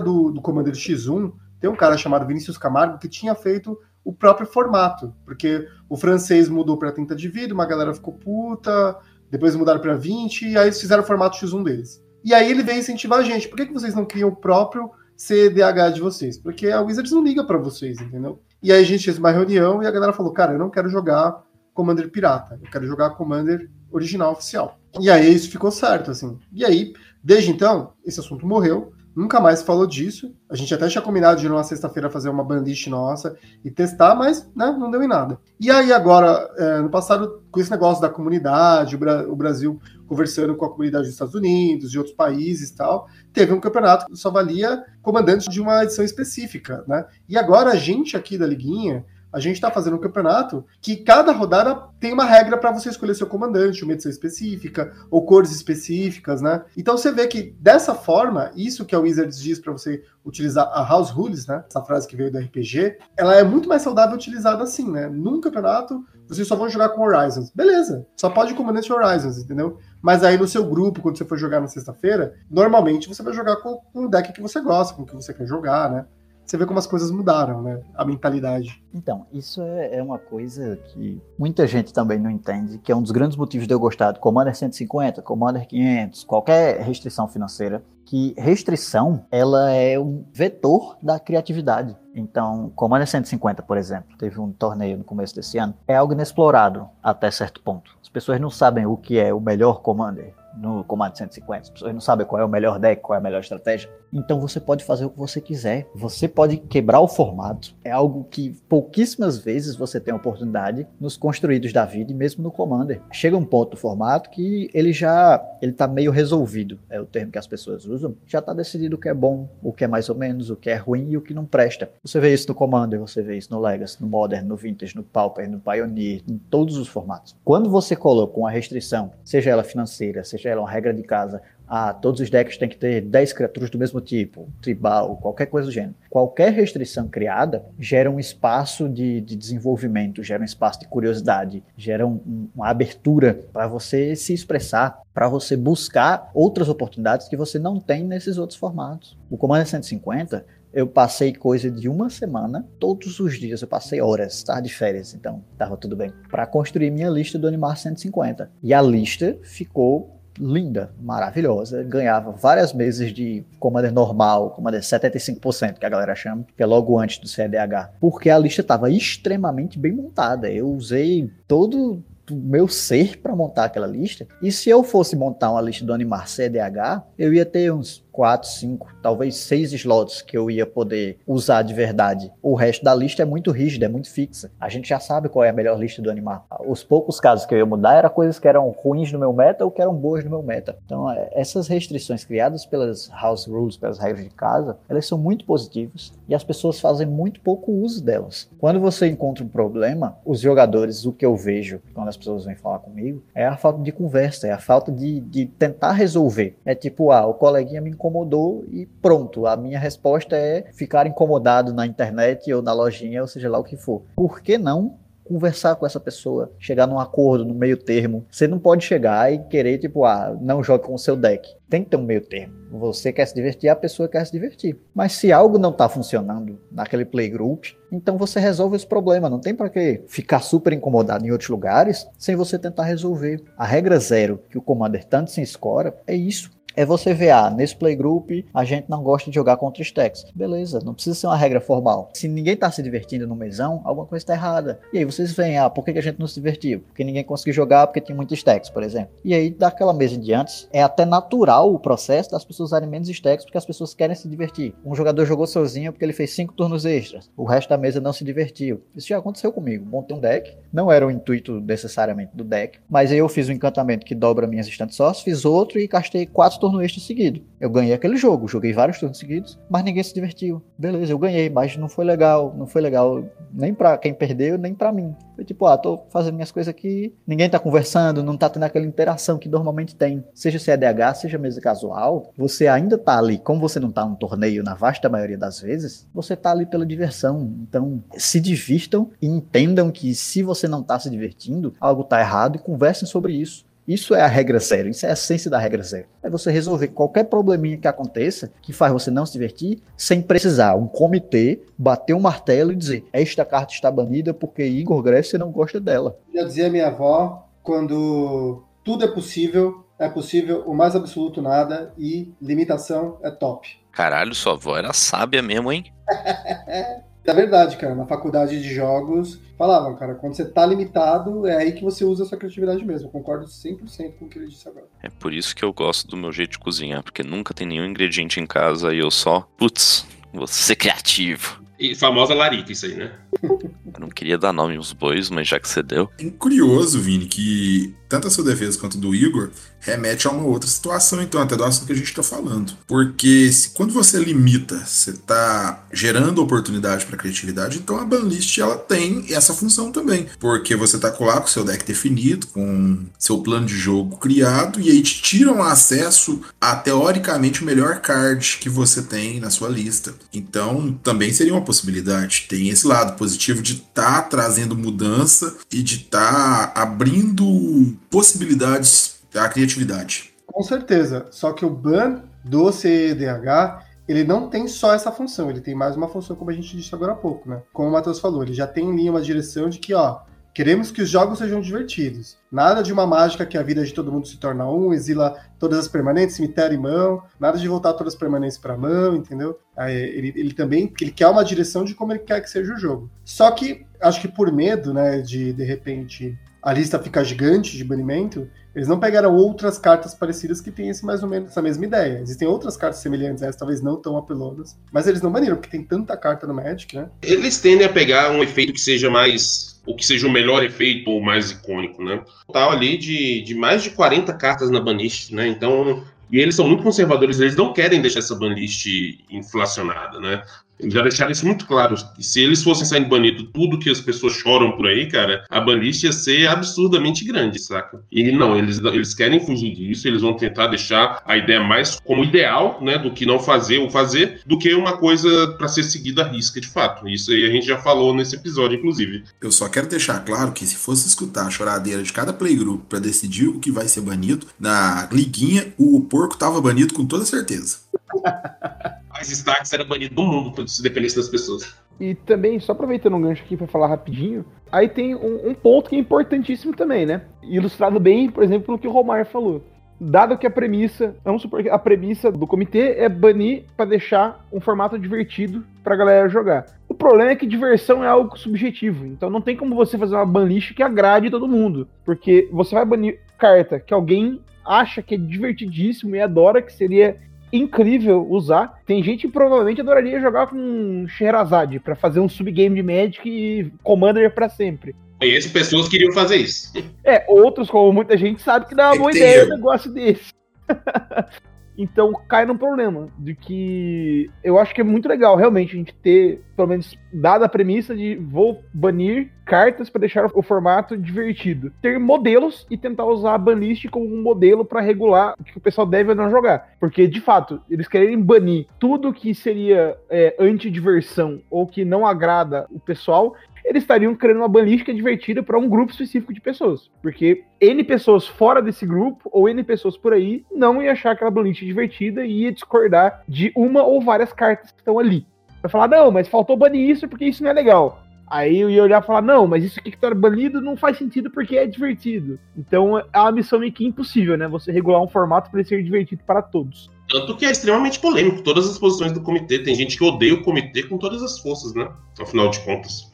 do, do Commander X1 tem um cara chamado Vinícius Camargo que tinha feito o próprio formato, porque o francês mudou para 30 de vida, uma galera ficou puta, depois mudaram para 20 e aí eles fizeram o formato X1 deles. E aí ele veio incentivar a gente. Por que, que vocês não criam o próprio CDH de vocês? Porque a Wizards não liga para vocês, entendeu? E aí a gente fez uma reunião e a galera falou: cara, eu não quero jogar Commander pirata, eu quero jogar Commander original oficial. E aí isso ficou certo, assim. E aí, desde então, esse assunto morreu nunca mais falou disso. A gente até tinha combinado de numa sexta-feira fazer uma bandlist nossa e testar, mas né, não deu em nada. E aí agora, é, no passado, com esse negócio da comunidade, o, Bra o, Brasil conversando com a comunidade dos Estados Unidos, de outros países e tal, teve um campeonato que só valia comandantes de uma edição específica, né? E agora a gente aqui da Liguinha a gente está fazendo um campeonato que cada rodada tem uma regra para você escolher seu comandante, uma edição específica ou cores específicas, né? Então você vê que dessa forma, isso que a Wizards diz para você utilizar a House Rules, né? Essa frase que veio do RPG, ela é muito mais saudável utilizada assim, né? Num campeonato, vocês só vão jogar com Horizons. Beleza, só pode comandante Horizons, entendeu? Mas aí no seu grupo, quando você for jogar na sexta-feira, normalmente você vai jogar com, com o deck que você gosta, com o que você quer jogar, né? Você vê como as coisas mudaram, né? A mentalidade. Então, isso é, é, uma coisa que muita gente também não entende, que é um dos grandes motivos de eu gostar do Commander 150, Commander 500, qualquer restrição financeira, que restrição, ela é um vetor da criatividade. Então, Commander 150, por exemplo, teve um torneio no começo desse ano, é algo inexplorado até certo ponto. As pessoas não sabem o que é o melhor Commander no Comando 150. As pessoas não sabem qual é o melhor deck, qual é a melhor estratégia. Então você pode fazer o que você quiser. Você pode quebrar o formato. É algo que pouquíssimas vezes você tem a oportunidade nos construídos da vida e mesmo no Commander. Chega um ponto do formato que ele já ele tá meio resolvido, é o termo que as pessoas usam. Já está decidido o que é bom, o que é mais ou menos, o que é ruim e o que não presta. Você vê isso no Commander, você vê isso no Legacy, no Modern, no Vintage, no Pauper, no Pioneer, em todos os formatos. Quando você coloca uma restrição, seja ela financeira, seja ela uma regra de casa, ah, todos os decks têm que ter 10 criaturas do mesmo tipo, tribal, qualquer coisa do gênero. Qualquer restrição criada gera um espaço de, de desenvolvimento, gera um espaço de curiosidade, gera um, uma abertura para você se expressar, para você buscar outras oportunidades que você não tem nesses outros formatos. O Commander 150 eu passei coisa de uma semana, todos os dias eu passei horas, tá? De férias, então tava tudo bem, para construir minha lista do Animar 150. E a lista ficou linda, maravilhosa. Ganhava várias meses de Commander normal, Commander 75%, que a galera chama, que é logo antes do CDH. Porque a lista estava extremamente bem montada. Eu usei todo meu ser para montar aquela lista. E se eu fosse montar uma lista do Animar CDH, eu ia ter uns 4, 5, talvez 6 slots que eu ia poder usar de verdade. O resto da lista é muito rígida, é muito fixa. A gente já sabe qual é a melhor lista do Animar. Os poucos casos que eu ia mudar eram coisas que eram ruins no meu meta ou que eram boas no meu meta. Então, é, essas restrições criadas pelas house rules, pelas regras de casa, elas são muito positivas e as pessoas fazem muito pouco uso delas. Quando você encontra um problema, os jogadores, o que eu vejo quando as pessoas vêm falar comigo, é a falta de conversa, é a falta de, de tentar resolver. É tipo, ah, o coleguinha me incomodou e pronto. A minha resposta é ficar incomodado na internet ou na lojinha, ou seja lá o que for. Por que não conversar com essa pessoa, chegar num acordo, no meio termo. Você não pode chegar e querer, tipo, ah, não jogue com o seu deck. Tem que ter um meio termo. Você quer se divertir, a pessoa quer se divertir. Mas se algo não está funcionando naquele playgroup, então você resolve esse problema. Não tem para que ficar super incomodado em outros lugares sem você tentar resolver. A regra zero que o Commander tanto se escora é isso é você ver, ah, nesse playgroup a gente não gosta de jogar contra stacks. Beleza, não precisa ser uma regra formal. Se ninguém tá se divertindo no mesão, alguma coisa tá errada. E aí vocês veem, ah, por que, a gente não se divertiu? Porque ninguém conseguiu jogar porque tinha muitos stacks, por exemplo. E aí, daquela mesa em diante, é até natural o processo das pessoas usarem menos stacks porque as pessoas querem se divertir. Um jogador jogou sozinho porque ele fez cinco turnos extras. O resto da mesa não se divertiu. Isso já aconteceu comigo. Montei um deck, não era o intuito necessariamente do deck, mas aí eu fiz um encantamento que dobra minhas instantes sós, fiz outro e castei quatro turno extra seguido. Eu ganhei aquele jogo, joguei vários turnos seguidos, mas ninguém se divertiu. Beleza, eu ganhei, mas não foi legal, não foi legal nem para quem perdeu, nem para mim. Foi tipo, ah, tô fazendo minhas coisas aqui, ninguém tá conversando, não tá tendo aquela interação que normalmente tem. Seja CDH, seja mesa casual, você ainda tá ali, como você não tá num torneio na vasta maioria das vezes, você tá ali pela diversão. Então, se divirtam e entendam que se você não tá se divertindo, algo tá errado e conversem sobre isso. Isso é a regra zero, isso é a essência da regra zero. É você resolver qualquer probleminha que aconteça que faz você não se divertir sem precisar um comitê bater um martelo e dizer esta carta está banida porque Igor Grécia não gosta dela. Já dizia minha avó, quando tudo é possível, é possível o mais absoluto nada e limitação é top. Caralho, sua avó era sábia mesmo, hein? *laughs* É verdade, cara. Na faculdade de jogos, falavam, cara, quando você tá limitado, é aí que você usa a sua criatividade mesmo. Eu concordo 100% com o que ele disse agora. É por isso que eu gosto do meu jeito de cozinhar, porque nunca tem nenhum ingrediente em casa e eu só, putz, vou ser criativo. E famosa Larita, isso aí, né? Eu não queria dar nome aos bois, mas já que você deu. É curioso, Vini, que tanto a sua defesa quanto do Igor remete a uma outra situação, então, até do assunto que a gente está falando. Porque se, quando você limita, você está gerando oportunidade para criatividade, então a banlist ela tem essa função também. Porque você está lá com seu deck definido, com seu plano de jogo criado, e aí te tiram acesso a teoricamente o melhor card que você tem na sua lista. Então, também seria uma possibilidade. Tem esse lado positivo de estar tá trazendo mudança e de estar tá abrindo possibilidades da criatividade. Com certeza. Só que o ban do CEDH ele não tem só essa função, ele tem mais uma função, como a gente disse agora há pouco, né? Como o Matheus falou, ele já tem linha uma direção de que, ó, queremos que os jogos sejam divertidos. Nada de uma mágica que a vida de todo mundo se torna um, exila todas as permanentes, cemitério e mão, nada de voltar todas as permanentes para mão, entendeu? Ele, ele também ele quer uma direção de como ele quer que seja o jogo. Só que, acho que por medo, né, de de repente a lista ficar gigante de banimento, Eles não pegaram outras cartas parecidas que têm esse mais ou menos essa mesma ideia. Existem outras cartas semelhantes a essa, talvez não tão apelonas, mas eles não baniram, porque tem tanta carta no Magic, né? Eles tendem a pegar um efeito que seja mais o que seja o melhor efeito ou mais icônico, né? Total ali de, de mais de 40 cartas na banlist, né? Então, e eles são muito conservadores, eles não querem deixar essa banlist inflacionada, né? Eles já deixaram isso muito claro. E se eles fossem saindo banido tudo que as pessoas choram por aí, cara, a banlist ia ser absurdamente grande, saca? E não, eles, eles querem fugir disso, eles vão tentar deixar a ideia mais como ideal, né, do que não fazer ou fazer, do que uma coisa para ser seguida à risca de fato. Isso aí a gente já falou nesse episódio, inclusive. Eu só quero deixar claro que se fosse escutar a choradeira de cada playgroup para decidir o que vai ser banido, na liguinha o porco tava banido com toda certeza. *laughs* Mais Starks era banido do mundo se dependesse das pessoas. E também, só aproveitando um gancho aqui para falar rapidinho, aí tem um, um, ponto que é importantíssimo também, né? Ilustrado bem, por exemplo, pelo que o Romar falou. Dado que a premissa, vamos supor que a premissa do comitê é banir para deixar um formato divertido pra galera jogar. O problema é que diversão é algo subjetivo, então não tem como você fazer uma banlist que agrade todo mundo, porque você vai banir carta que alguém acha que é divertidíssimo e adora, que seria incrível usar. Tem gente que provavelmente adoraria jogar com Sherazade para fazer um subgame de Magic e Commander para sempre. Conheço pessoas que queriam fazer isso. É, outros, como muita gente sabe que dá uma boa ideia um negócio desse. *laughs* Então cai num problema de que eu acho que é muito legal realmente a gente ter, pelo menos, dada a premissa de vou banir cartas para deixar o formato divertido. Ter modelos e tentar usar a banlist como um modelo para regular o que o pessoal deve ou não jogar. Porque, de fato, eles querem banir tudo que seria é, anti-diversão ou que não agrada o pessoal eles estariam criando uma balística divertida para um grupo específico de pessoas. Porque N pessoas fora desse grupo, ou N pessoas por aí, não ia achar aquela balística divertida e ia discordar de uma ou várias cartas que estão ali. Vai falar, não, mas faltou banir isso porque isso não é legal. Aí eu ia olhar e falar, não, mas isso aqui que tá banido não faz sentido porque é divertido. Então é uma missão meio que impossível, né? Você regular um formato para ele ser divertido para todos. Tanto que é extremamente polêmico. Todas as posições do comitê. Tem gente que odeia o comitê com todas as forças, né? Afinal de contas.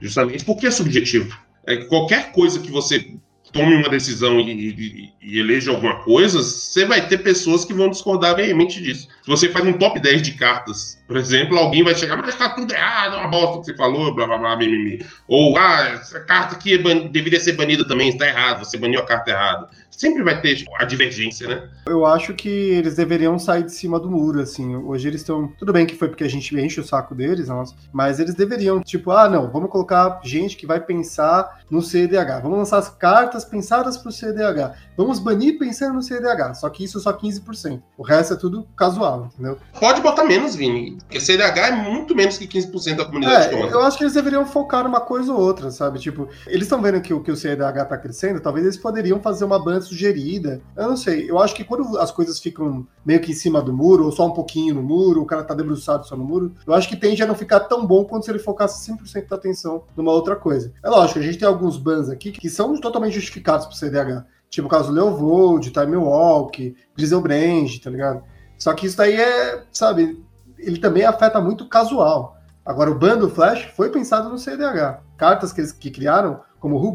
Justamente porque é subjetivo. É qualquer coisa que você tome uma decisão e, e, e, eleja alguma coisa, você vai ter pessoas que vão discordar veemente disso. Se você faz um top 10 de cartas, por exemplo, alguém vai chegar, mas tá tudo errado, é uma bosta que você falou, blá blá blá, mimimi. Ou, ah, essa carta aqui é deveria ser banida também, está errado, você baniu a carta errada sempre vai ter a divergência, né? Eu acho que eles deveriam sair de cima do muro, assim. Hoje eles estão. Tudo bem que foi porque a gente enche o saco deles, nossa, mas eles deveriam, tipo, ah, não, vamos colocar gente que vai pensar no CDH. Vamos lançar as cartas pensadas para o CDH. Vamos banir pensando no CDH. Só que isso é só 15%. O resto é tudo casual, entendeu? Pode botar menos, Vini. Porque CDH é muito menos que 15% da comunidade é. Eu acho que eles deveriam focar numa coisa ou outra, sabe? Tipo, eles estão vendo que, que o CDH tá crescendo, talvez eles poderiam fazer uma banda sugerida. Eu não sei. Eu acho que quando as coisas ficam meio que em cima do muro, ou só um pouquinho no muro, o cara tá debruçado só no muro, eu acho que tende a não ficar tão bom quanto se ele focasse 100% da atenção numa outra coisa. É lógico, a gente tem alguns bans aqui que são totalmente justificados pro CDH. Tipo o caso do Leovold, Time Walk, Griselbrand, tá ligado? Só que isso daí é, sabe, ele também afeta muito o casual. Agora, o ban do Flash foi pensado no CDH. Cartas que eles que criaram, como o Hull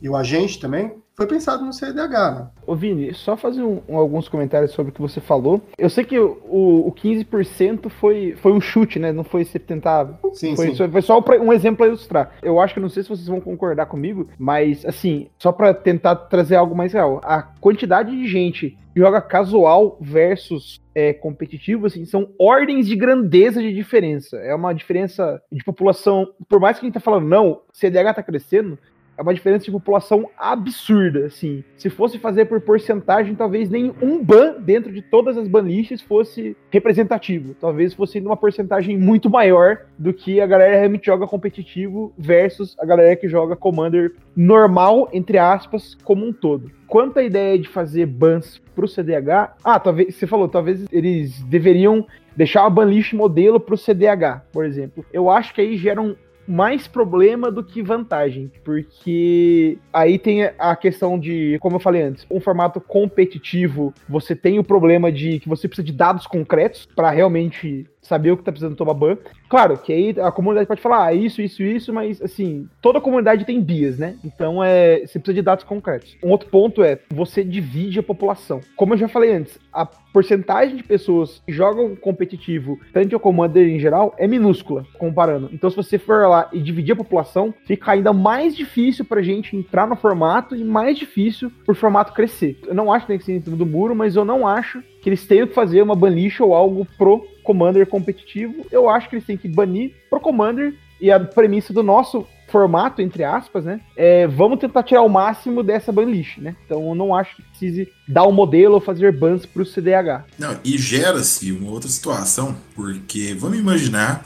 e o Agente também, foi pensado no CDH, né? Ô Vini, só fazer um, um, alguns comentários sobre o que você falou. Eu sei que o, o 15% foi, foi um chute, né? Não foi ser tentado. Sim, foi, sim. Foi só um exemplo para ilustrar. Eu acho que não sei se vocês vão concordar comigo, mas assim, só para tentar trazer algo mais real. A quantidade de gente que joga casual versus é, competitivo, assim, são ordens de grandeza de diferença. É uma diferença de população. Por mais que a gente tá falando, não, CDH tá crescendo, é uma diferença de população absurda, assim. Se fosse fazer por porcentagem, talvez nem um ban dentro de todas as banlists fosse representativo. Talvez fosse numa porcentagem muito maior do que a galera realmente joga competitivo versus a galera que joga Commander normal, entre aspas, como um todo. Quanto à ideia de fazer bans pro CDH, ah, talvez, você falou, talvez eles deveriam deixar a banlist modelo pro CDH, por exemplo. Eu acho que aí gera um, mais problema do que vantagem, porque aí tem a questão de, como eu falei antes, um formato competitivo, você tem o problema de que você precisa de dados concretos para realmente saber o que tá precisando tomar ban. Claro, que aí a comunidade pode falar ah, isso, isso, isso, mas assim, toda comunidade tem bias, né? Então é, você precisa de dados concretos. Um outro ponto é, você divide a população. Como eu já falei antes, a porcentagem de pessoas que jogam competitivo, tanto o Commander em geral, é minúscula, comparando. Então, se você for lá e dividir a população, fica ainda mais difícil pra gente entrar no formato e mais difícil pro formato crescer. Eu não acho que tem que ser em cima do muro, mas eu não acho que eles tenham que fazer uma banlist ou algo pro Commander competitivo. Eu acho que eles têm que banir pro Commander e a premissa do nosso formato, entre aspas, né? É, vamos tentar tirar o máximo dessa banlist, né? Então eu não acho que precise dar o um modelo ou fazer bans para o CDH. Não, e gera-se uma outra situação, porque vamos imaginar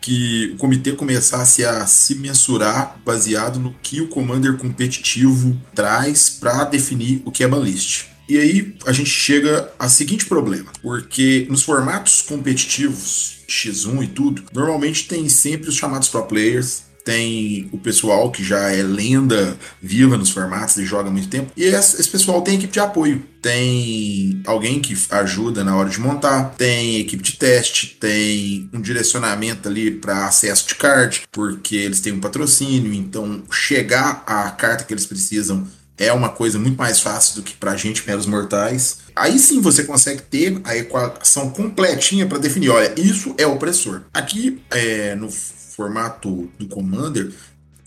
que o comitê começasse a se mensurar baseado no que o commander competitivo traz para definir o que é banlist. E aí a gente chega a seguinte problema, porque nos formatos competitivos X1 e tudo, normalmente tem sempre os chamados pro players, tem o pessoal que já é lenda viva nos formatos e joga há muito tempo. E esse, pessoal tem equipe de apoio. Tem alguém que ajuda na hora de montar, tem equipe de teste, tem um direcionamento ali para acesso de card, porque eles têm um patrocínio, então chegar à carta que eles precisam é uma coisa muito mais fácil do que para a gente, meros mortais. Aí sim você consegue ter a equação completinha para definir, olha, isso é opressor. Aqui é, no formato do Commander,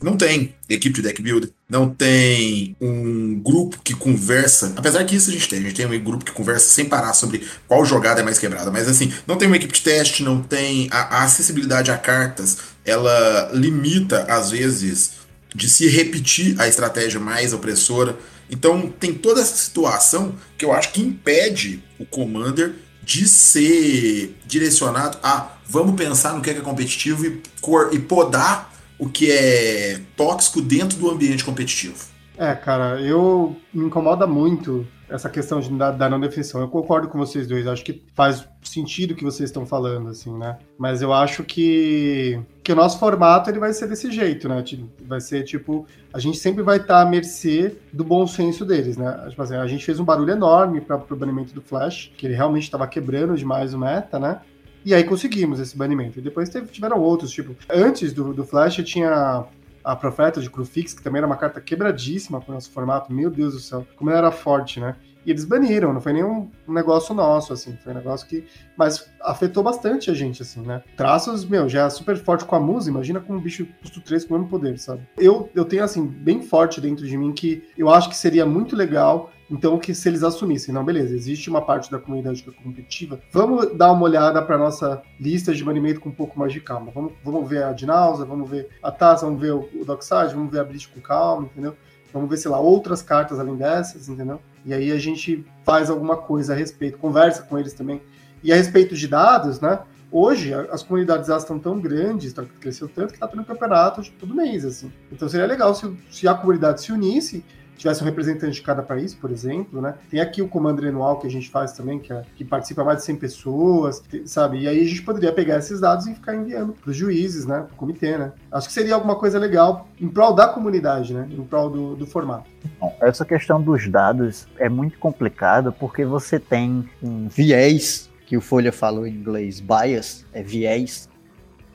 não tem equipe de deck builder, não tem um grupo que conversa. Apesar que isso a gente tem, a gente tem um grupo que conversa sem parar sobre qual jogada é mais quebrada, mas assim, não tem uma equipe de teste, não tem a, a acessibilidade a cartas, ela limita às vezes de se repetir a estratégia mais opressora. Então tem toda essa situação que eu acho que impede o Commander de ser direcionado a vamos pensar no que é, é competitivo e, cor, e podar o que é tóxico dentro do ambiente competitivo. É, cara, eu me incomoda muito essa questão de, da, da, não definição. Eu concordo com vocês dois, acho que faz sentido o que vocês estão falando, assim, né? Mas eu acho que, que o nosso formato ele vai ser desse jeito, né? Vai ser tipo, a gente sempre vai estar à mercê do bom senso deles, né? Tipo assim, a gente fez um barulho enorme para o banimento do Flash, que ele realmente estava quebrando demais o meta, né? E aí conseguimos esse banimento. E depois teve, tiveram outros, tipo, antes do, do Flash tinha a Profeta de Crufix, que também era uma carta quebradíssima para o nosso formato. Meu Deus do céu, como ela era forte, né? E eles baniram, não foi nenhum negócio nosso, assim, foi um negócio que. Mas afetou bastante a gente, assim, né? Traços, meu, já é super forte com a musa, imagina com um bicho custo 3 com o mesmo poder, sabe? Eu, eu tenho, assim, bem forte dentro de mim que eu acho que seria muito legal então, que se eles assumissem, não, beleza, existe uma parte da comunidade que é competitiva, vamos dar uma olhada para nossa lista de banimento com um pouco mais de calma. Vamos, vamos ver a Dinausa, vamos ver a Taz, vamos ver o, o Dockside, vamos ver a Blitz com calma, entendeu? Vamos ver, sei lá, outras cartas além dessas, entendeu? E aí a gente faz alguma coisa a respeito, conversa com eles também. E a respeito de dados, né? Hoje, as comunidades elas estão tão grandes, tá, cresceu tanto que está tendo campeonato de todo mês, assim. Então seria legal se, se a comunidade se unisse tivesse um representante de cada país, por exemplo, né? Tem aqui o comando anual que a gente faz também, que, é, que participa mais de 100 pessoas, sabe? E aí a gente poderia pegar esses dados e ficar enviando para os juízes, né? Para o comitê, né? Acho que seria alguma coisa legal em prol da comunidade, né? Em prol do, do formato. Bom, essa questão dos dados é muito complicada porque você tem um viés, que o Folha falou em inglês, bias, é viés.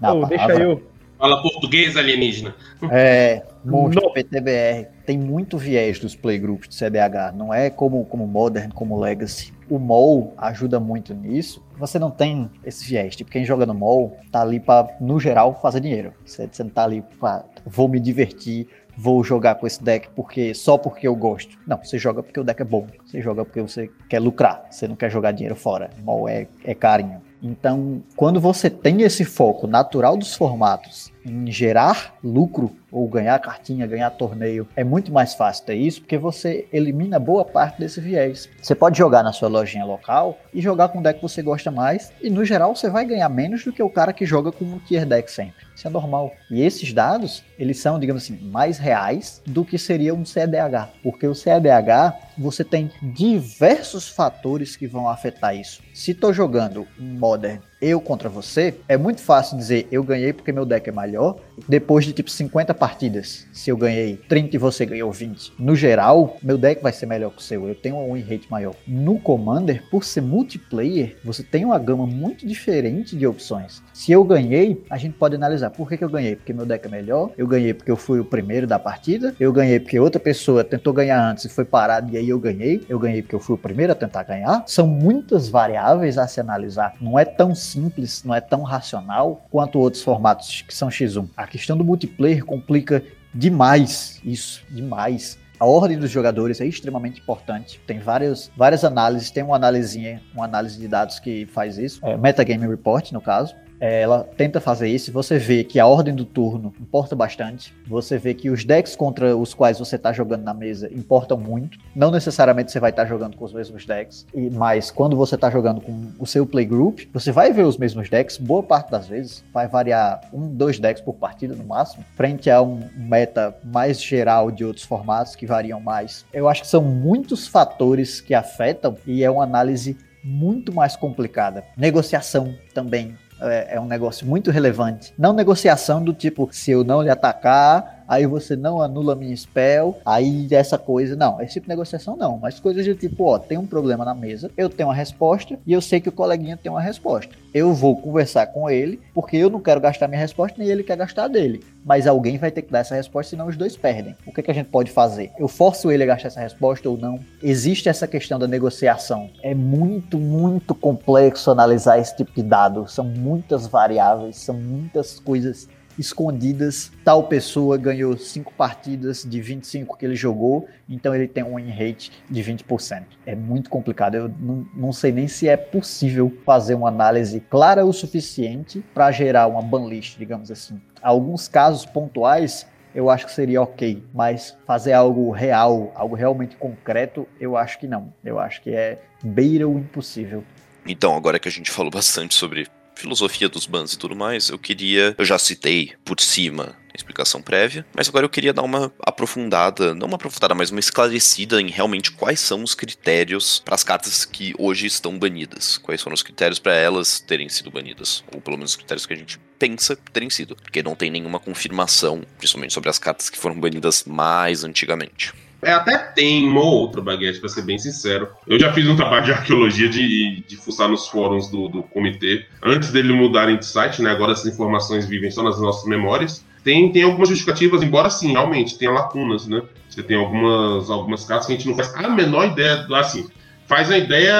Na oh, deixa eu. Fala português alienígena. É, *laughs* monstro PTBR tem muito viés dos playgroups de CDH. Não é como, como Modern, como Legacy. O MOL ajuda muito nisso. Você não tem esse viés. Tipo, quem joga no MOL tá ali para, no geral, fazer dinheiro. Você, você não tá ali para vou me divertir, vou jogar com esse deck porque só porque eu gosto. Não, você joga porque o deck é bom. Você joga porque você quer lucrar. Você não quer jogar dinheiro fora. MOL é, é carinho. Então, quando você tem esse foco natural dos formatos em gerar lucro ou ganhar cartinha, ganhar torneio, é muito mais fácil ter isso porque você elimina boa parte desse viés. Você pode jogar na sua lojinha local e jogar com o deck que você gosta mais e no geral você vai ganhar menos do que o cara que joga com o tier deck sempre. Isso é normal. E esses dados, eles são, digamos assim, mais reais do que seria um CDH, porque o CDH você tem diversos fatores que vão afetar isso. Se estou jogando um Modern eu contra você, é muito fácil dizer eu ganhei porque meu deck é melhor. Depois de tipo 50 partidas, se eu ganhei 30 e você ganhou 20, no geral, meu deck vai ser melhor que o seu. Eu tenho um win rate maior. No Commander, por ser multiplayer, você tem uma gama muito diferente de opções. Se eu ganhei, a gente pode analisar por que, que eu ganhei. Porque meu deck é melhor, eu ganhei porque eu fui o primeiro da partida, eu ganhei porque outra pessoa tentou ganhar antes e foi parado e aí eu ganhei, eu ganhei porque eu fui o primeiro a tentar ganhar. São muitas variáveis a se analisar. Não é tão simples, não é tão racional quanto outros formatos que são X1. A questão do multiplayer complica demais isso, demais. A ordem dos jogadores é extremamente importante. Tem várias, várias análises, tem uma analisinha, uma análise de dados que faz isso, é, Metagame Report, no caso, ela tenta fazer isso. Você vê que a ordem do turno importa bastante. Você vê que os decks contra os quais você está jogando na mesa importam muito. Não necessariamente você vai estar tá jogando com os mesmos decks, mas quando você está jogando com o seu playgroup, você vai ver os mesmos decks. Boa parte das vezes vai variar um, dois decks por partida no máximo, frente a um meta mais geral de outros formatos que variam mais. Eu acho que são muitos fatores que afetam e é uma análise muito mais complicada. Negociação também é, é, um negócio muito relevante. Não negociação do tipo, se eu não lhe atacar, aí você não anula minha spell, aí essa coisa. Não, esse tipo de negociação não. Mas coisas de tipo, ó, tem um problema na mesa, eu tenho uma resposta e eu sei que o coleguinha tem uma resposta. Eu vou conversar com ele, porque eu não quero gastar minha resposta, nem ele quer gastar dele. Mas alguém vai ter que dar essa resposta, senão os dois perdem. O que, é que a gente pode fazer? Eu forço ele a gastar essa resposta ou não? Existe essa questão da negociação. É muito, muito complexo analisar esse tipo de dado. São muitas variáveis, são muitas coisas escondidas. Tal pessoa ganhou 5 partidas de 25 que ele jogou, então ele tem um win rate de 20%. É muito complicado. Eu não, sei nem se é possível fazer uma análise clara o suficiente para gerar uma banlist, digamos assim. Alguns casos pontuais eu acho que seria ok, mas fazer algo real, algo realmente concreto, eu acho que não. Eu acho que é beira o impossível. Então, agora que a gente falou bastante sobre filosofia dos bans e tudo mais, eu queria. Eu já citei por cima a explicação prévia, mas agora eu queria dar uma aprofundada, não uma aprofundada, mas uma esclarecida em realmente quais são os critérios para as cartas que hoje estão banidas. Quais foram os critérios para elas terem sido banidas, ou pelo menos os critérios que a gente pensa terem sido, porque não tem nenhuma confirmação, principalmente sobre as cartas que foram banidas mais antigamente. É, até tem uma ou outra baguete, pra ser bem sincero. Eu já fiz um trabalho de arqueologia de, de fuçar nos fóruns do, do comitê, antes dele mudarem de site, né? Agora essas informações vivem só nas nossas memórias. Tem, tem algumas justificativas, embora sim, realmente, tenha lacunas, né? Você tem algumas, algumas cartas que a gente não faz a menor ideia, assim, faz a ideia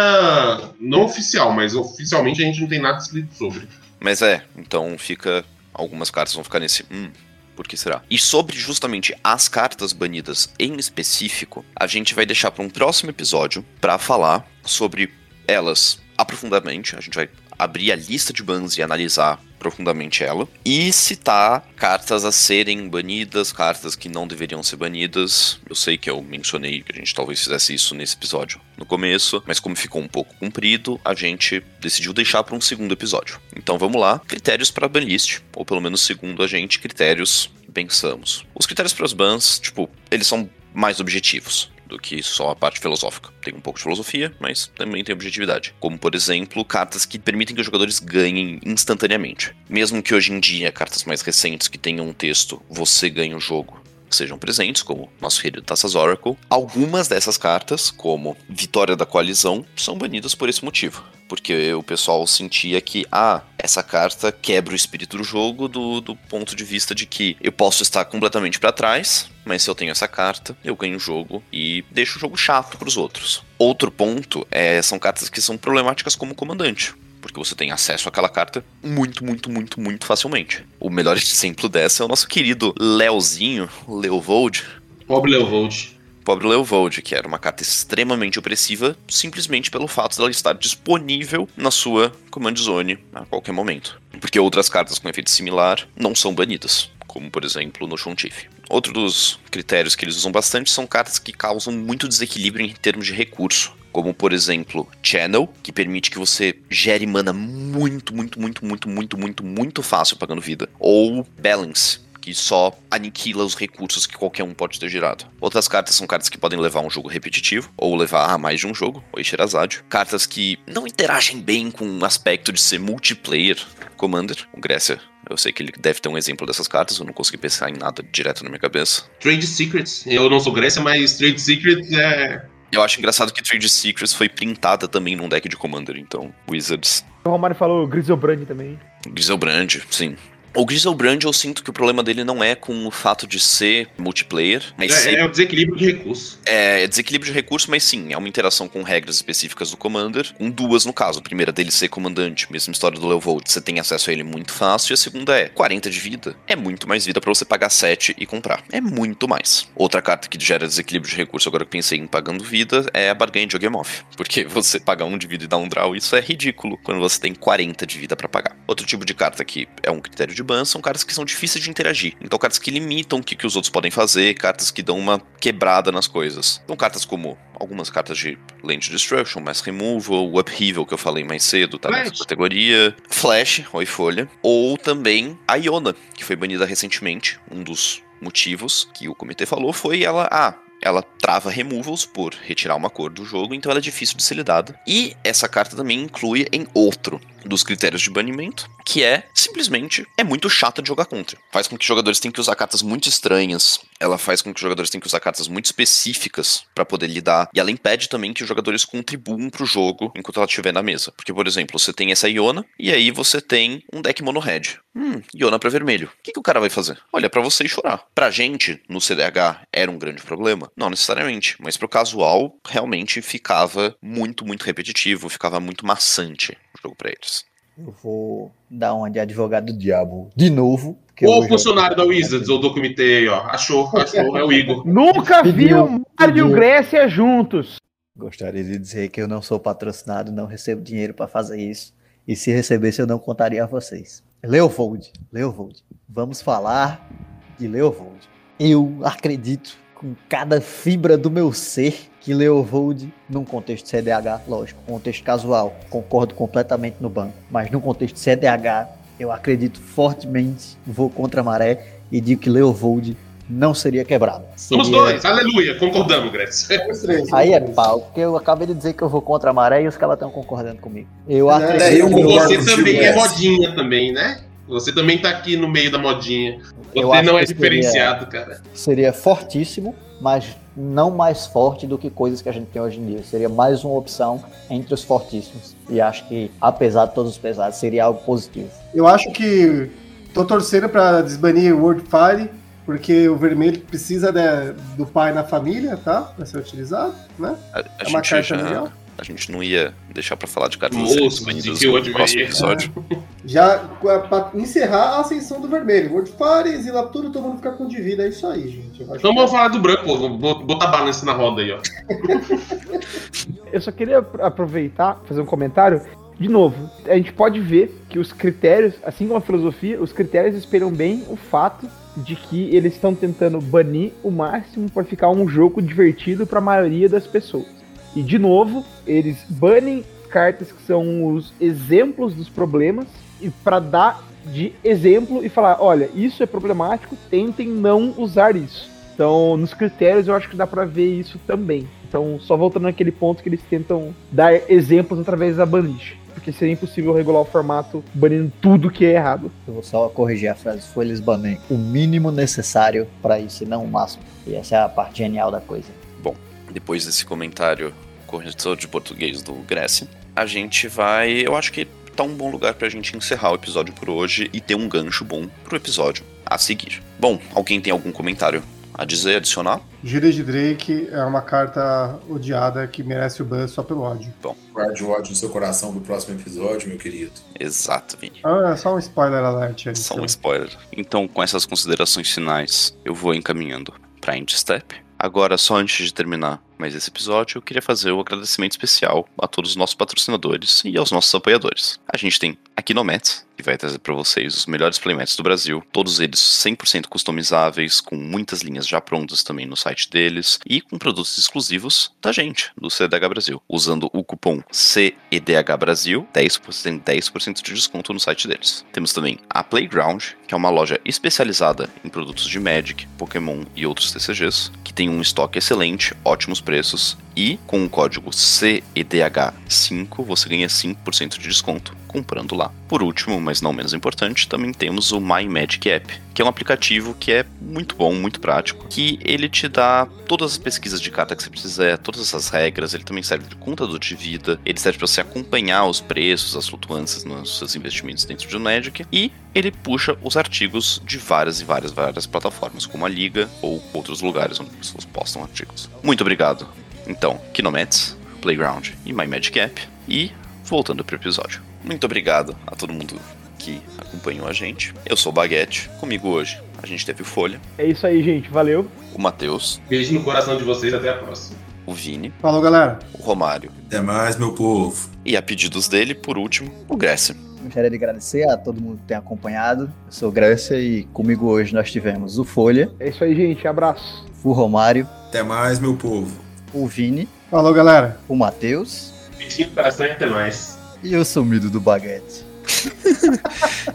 não oficial, mas oficialmente a gente não tem nada escrito sobre. Mas é, então fica. Algumas cartas vão ficar nesse. Hum, por que será? E sobre justamente as cartas banidas em específico, a gente vai deixar para um próximo episódio para falar sobre elas aprofundadamente. A gente vai abrir a lista de bans e analisar profundamente ela e citar cartas a serem banidas, cartas que não deveriam ser banidas. Eu sei que eu mencionei que a gente talvez fizesse isso nesse episódio no começo, mas como ficou um pouco comprido, a gente decidiu deixar para um segundo episódio. Então vamos lá, critérios para banlist, ou pelo menos segundo a gente, critérios pensamos. Os critérios para os bans, tipo, eles são mais objetivos do que só a parte filosófica. Tem um pouco de filosofia, mas também tem objetividade. Como, por exemplo, cartas que permitem que os jogadores ganhem instantaneamente. Mesmo que hoje em dia, cartas mais recentes que tenham um texto, você ganha o jogo, sejam presentes, como nosso querido Taças Oracle. Algumas dessas cartas, como Vitória da Coalizão, são banidas por esse motivo. Porque o pessoal sentia que, ah, essa carta quebra o espírito do jogo do, do ponto de vista de que eu posso estar completamente para trás, mas se eu tenho essa carta, eu ganho o jogo e deixo o jogo chato para os outros. Outro ponto é, são cartas que são problemáticas como comandante porque você tem acesso àquela carta muito, muito, muito, muito facilmente. O melhor exemplo dessa é o nosso querido Leozinho, Leovold. Pobre Leovold. Pobre Leovold, que era uma carta extremamente opressiva, simplesmente pelo fato dela estar disponível na sua Command Zone a qualquer momento. Porque outras cartas com efeito similar não são banidas, como por exemplo no Shontif. Outro dos critérios que eles usam bastante são cartas que causam muito desequilíbrio em termos de recurso como por exemplo Channel, que permite que você gere mana muito, muito, muito, muito, muito, muito, muito fácil pagando vida, ou Balance, que só aniquila os recursos que qualquer um pode ter gerado. Outras cartas são cartas que podem levar a um jogo repetitivo, ou levar a mais de um jogo, ou Shirazade. Cartas que não interagem bem com o aspecto de ser multiplayer Commander. O Grécia, eu sei que ele deve ter um exemplo dessas cartas, eu não consegui pensar em nada direto na minha cabeça. Trade Secrets. Eu não sou Grécia, mas Trade Secrets é. Eu acho engraçado que Trade Secrets foi printada também num deck de Commander, então Wizards. O Romário falou Griselbrand também. Griselbrand, sim. O Griselbrand, eu sinto que o problema dele não é com o fato de ser multiplayer, mas É, ser é o desequilíbrio de recursos. É, é desequilíbrio de recurso, mas sim, é uma interação com regras específicas do Commander, com duas no caso. A primeira dele ser comandante, mesma história do Leovold, você tem acesso a ele muito fácil, e a segunda é 40 de vida. É muito mais vida pra você pagar 7 e comprar. É muito mais. Outra carta que gera desequilíbrio de recurso, agora que pensei em pagando vida, é a Bargain de Ogemoth. Porque *laughs* você pagar um de vida e dar um draw, isso é ridículo quando você tem 40 de vida pra pagar. Outro tipo de carta que é um critério de ban são cartas que são difíceis de interagir. Então, cartas que limitam o que, que os outros podem fazer, cartas que dão uma quebrada nas coisas. Então, cartas como algumas cartas de Land Destruction, Mass Removal, o Upheaval que eu falei mais cedo, tá nessa Flash. categoria. Flash, Oi Folha. Ou também a Iona, que foi banida recentemente. Um dos motivos que o comitê falou foi ela. Ah, ela trava removals por retirar uma cor do jogo, então ela é difícil de ser lidada. E essa carta também inclui em outro dos critérios de banimento, que é simplesmente é muito chata de jogar contra. Faz com que jogadores tenham que usar cartas muito estranhas. Ela faz com que jogadores tenham que usar cartas muito específicas pra poder lidar. E ela impede também que os jogadores contribuam pro jogo enquanto ela estiver na mesa. Porque, por exemplo, você tem essa Iona e aí você tem um deck mono red. Hum, Iona pra vermelho. O que, que o cara vai fazer? Olha, pra você e chorar. Pra gente, no CDH, era um grande problema? Não necessariamente. Mas pro casual, realmente ficava muito, muito repetitivo, ficava muito maçante o jogo pra eles. Eu vou dar uma de advogado do diabo de novo. eu Ou já- funcionário da Wizards ou do comitê aí, ó. Achou, achou, é o Igor. Nunca vi o Mário e o pediu. Grécia juntos. Gostaria de dizer que eu não sou patrocinado, não recebo dinheiro para fazer isso. E se recebesse, eu não contaria a vocês. Leovold, Leovold, vamos falar de Leovold. Eu acredito com cada fibra do meu ser que Leovold, num contexto CDH, lógico, contexto casual, concordo completamente no banco, mas num contexto CDH, eu acredito fortemente, vou contra a maré e digo que Leovold não seria quebrado. Somos Seria- dois, aleluia, concordamos. Somos três, Aí é somos pau, porque eu acabei de dizer que eu vou contra a maré e os caras estão concordando comigo. Eu É, acredito é, eu que Você também é modinha também, né? Você também tá aqui no meio da modinha. Você não é que seria- diferenciado, cara. seria fortíssimo, mas não mais forte do que coisas que a gente tem hoje em dia. Seria mais uma opção entre os fortíssimos. E acho que, apesar de todos os pesados, seria algo positivo. Eu acho que tô torcendo pra desbanir o World Fire, porque o vermelho precisa né, do pai na família, tá? Pra ser utilizado, né? A, a É uma carta já. legal. A gente não ia deixar pra falar de banidas que eu no próximo episódio. *laughs* Já pra encerrar a ascensão do vermelho. World Fire, exila tudo, todo mundo fica com de vida. É isso aí, gente. Então que- vamos falar do branco, pô. Vamos botar balance na roda aí, ó. *laughs* Eu só queria apro- aproveitar, fazer um comentário. De novo, a gente pode ver que os critérios, assim como a filosofia, os critérios espelham bem o fato de que eles estão tentando banir o máximo para ficar um jogo divertido para a maioria das pessoas. E de novo, eles banem cartas que são os exemplos dos problemas e para dar de exemplo e falar, olha, isso é problemático, tentem não usar isso. Então, nos critérios eu acho que dá pra ver isso também. Então, só voltando naquele ponto que eles tentam dar exemplos através da banish. Porque seria impossível regular o formato banindo tudo que é errado. Eu vou só corrigir a frase. Foi eles banem o mínimo necessário para isso e não o máximo. E essa é a parte genial da coisa. Depois desse comentário corretor de português do Grécia, a gente vai. Eu acho que tá um bom lugar pra gente encerrar o episódio por hoje e ter um gancho bom pro episódio a seguir. Bom, alguém tem algum comentário a dizer, adicionar? Gíria de Drake é uma carta odiada que merece o ban só pelo ódio. Guarde o ódio no seu coração do próximo episódio, meu querido. Exato, Vini. Ah, é só um spoiler alert aí. Só um então. spoiler. Então, com essas considerações finais, eu vou encaminhando pra End Step. Agora, só antes de terminar, Mas esse episódio eu queria fazer um agradecimento especial a todos os nossos patrocinadores e aos nossos apoiadores. A gente tem aqui no Mets, que vai trazer para vocês os melhores playmats do Brasil, todos eles 100% customizáveis, com muitas linhas já prontas também no site deles e com produtos exclusivos da gente, do CDH Brasil, usando o cupom CEDH Brasil, 10%, 10% de desconto no site deles. Temos também a Playground, que é uma loja especializada em produtos de Magic, Pokémon e outros TCGs, que tem um estoque excelente, ótimos preços e com o código CEDH5 você ganha 5% de desconto comprando lá. Por último, mas não menos importante, também temos o My Magic App, que é um aplicativo que é muito bom, muito prático, que ele te dá todas as pesquisas de carta que você precisa, todas essas regras, ele também serve de contador de vida, ele serve para você acompanhar os preços, as flutuâncias nos seus investimentos dentro do Magic e ele puxa os artigos de várias e várias várias plataformas, como a Liga ou outros lugares onde pessoas postam artigos. Muito obrigado. Então, Kinomets, Playground e My Magic App e voltando para o episódio. Muito obrigado a todo mundo que acompanhou a gente. Eu sou o Baguete, comigo hoje a gente teve o Folha. É isso aí, gente, valeu. O Matheus. Beijo no coração de vocês, até a próxima. O Vini. Falou, galera. O Romário. Até mais, meu povo. E a pedidos dele, por último, o Grécia. Gostaria de agradecer a todo mundo que tem acompanhado. Eu sou o Grécia e comigo hoje nós tivemos o Folha. É isso aí, gente. Abraço. O Romário. Até mais, meu povo. O Vini. Falou, galera. O Matheus. Beijinho no coração e até mais. E o sumido do baguete.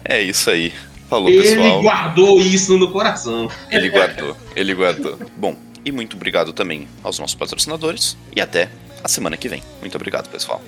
é isso aí. Falou, ele pessoal. Ele guardou isso no coração. Ele guardou, ele guardou. Bom, e muito obrigado também aos nossos patrocinadores. E até a semana que vem. Muito obrigado, pessoal.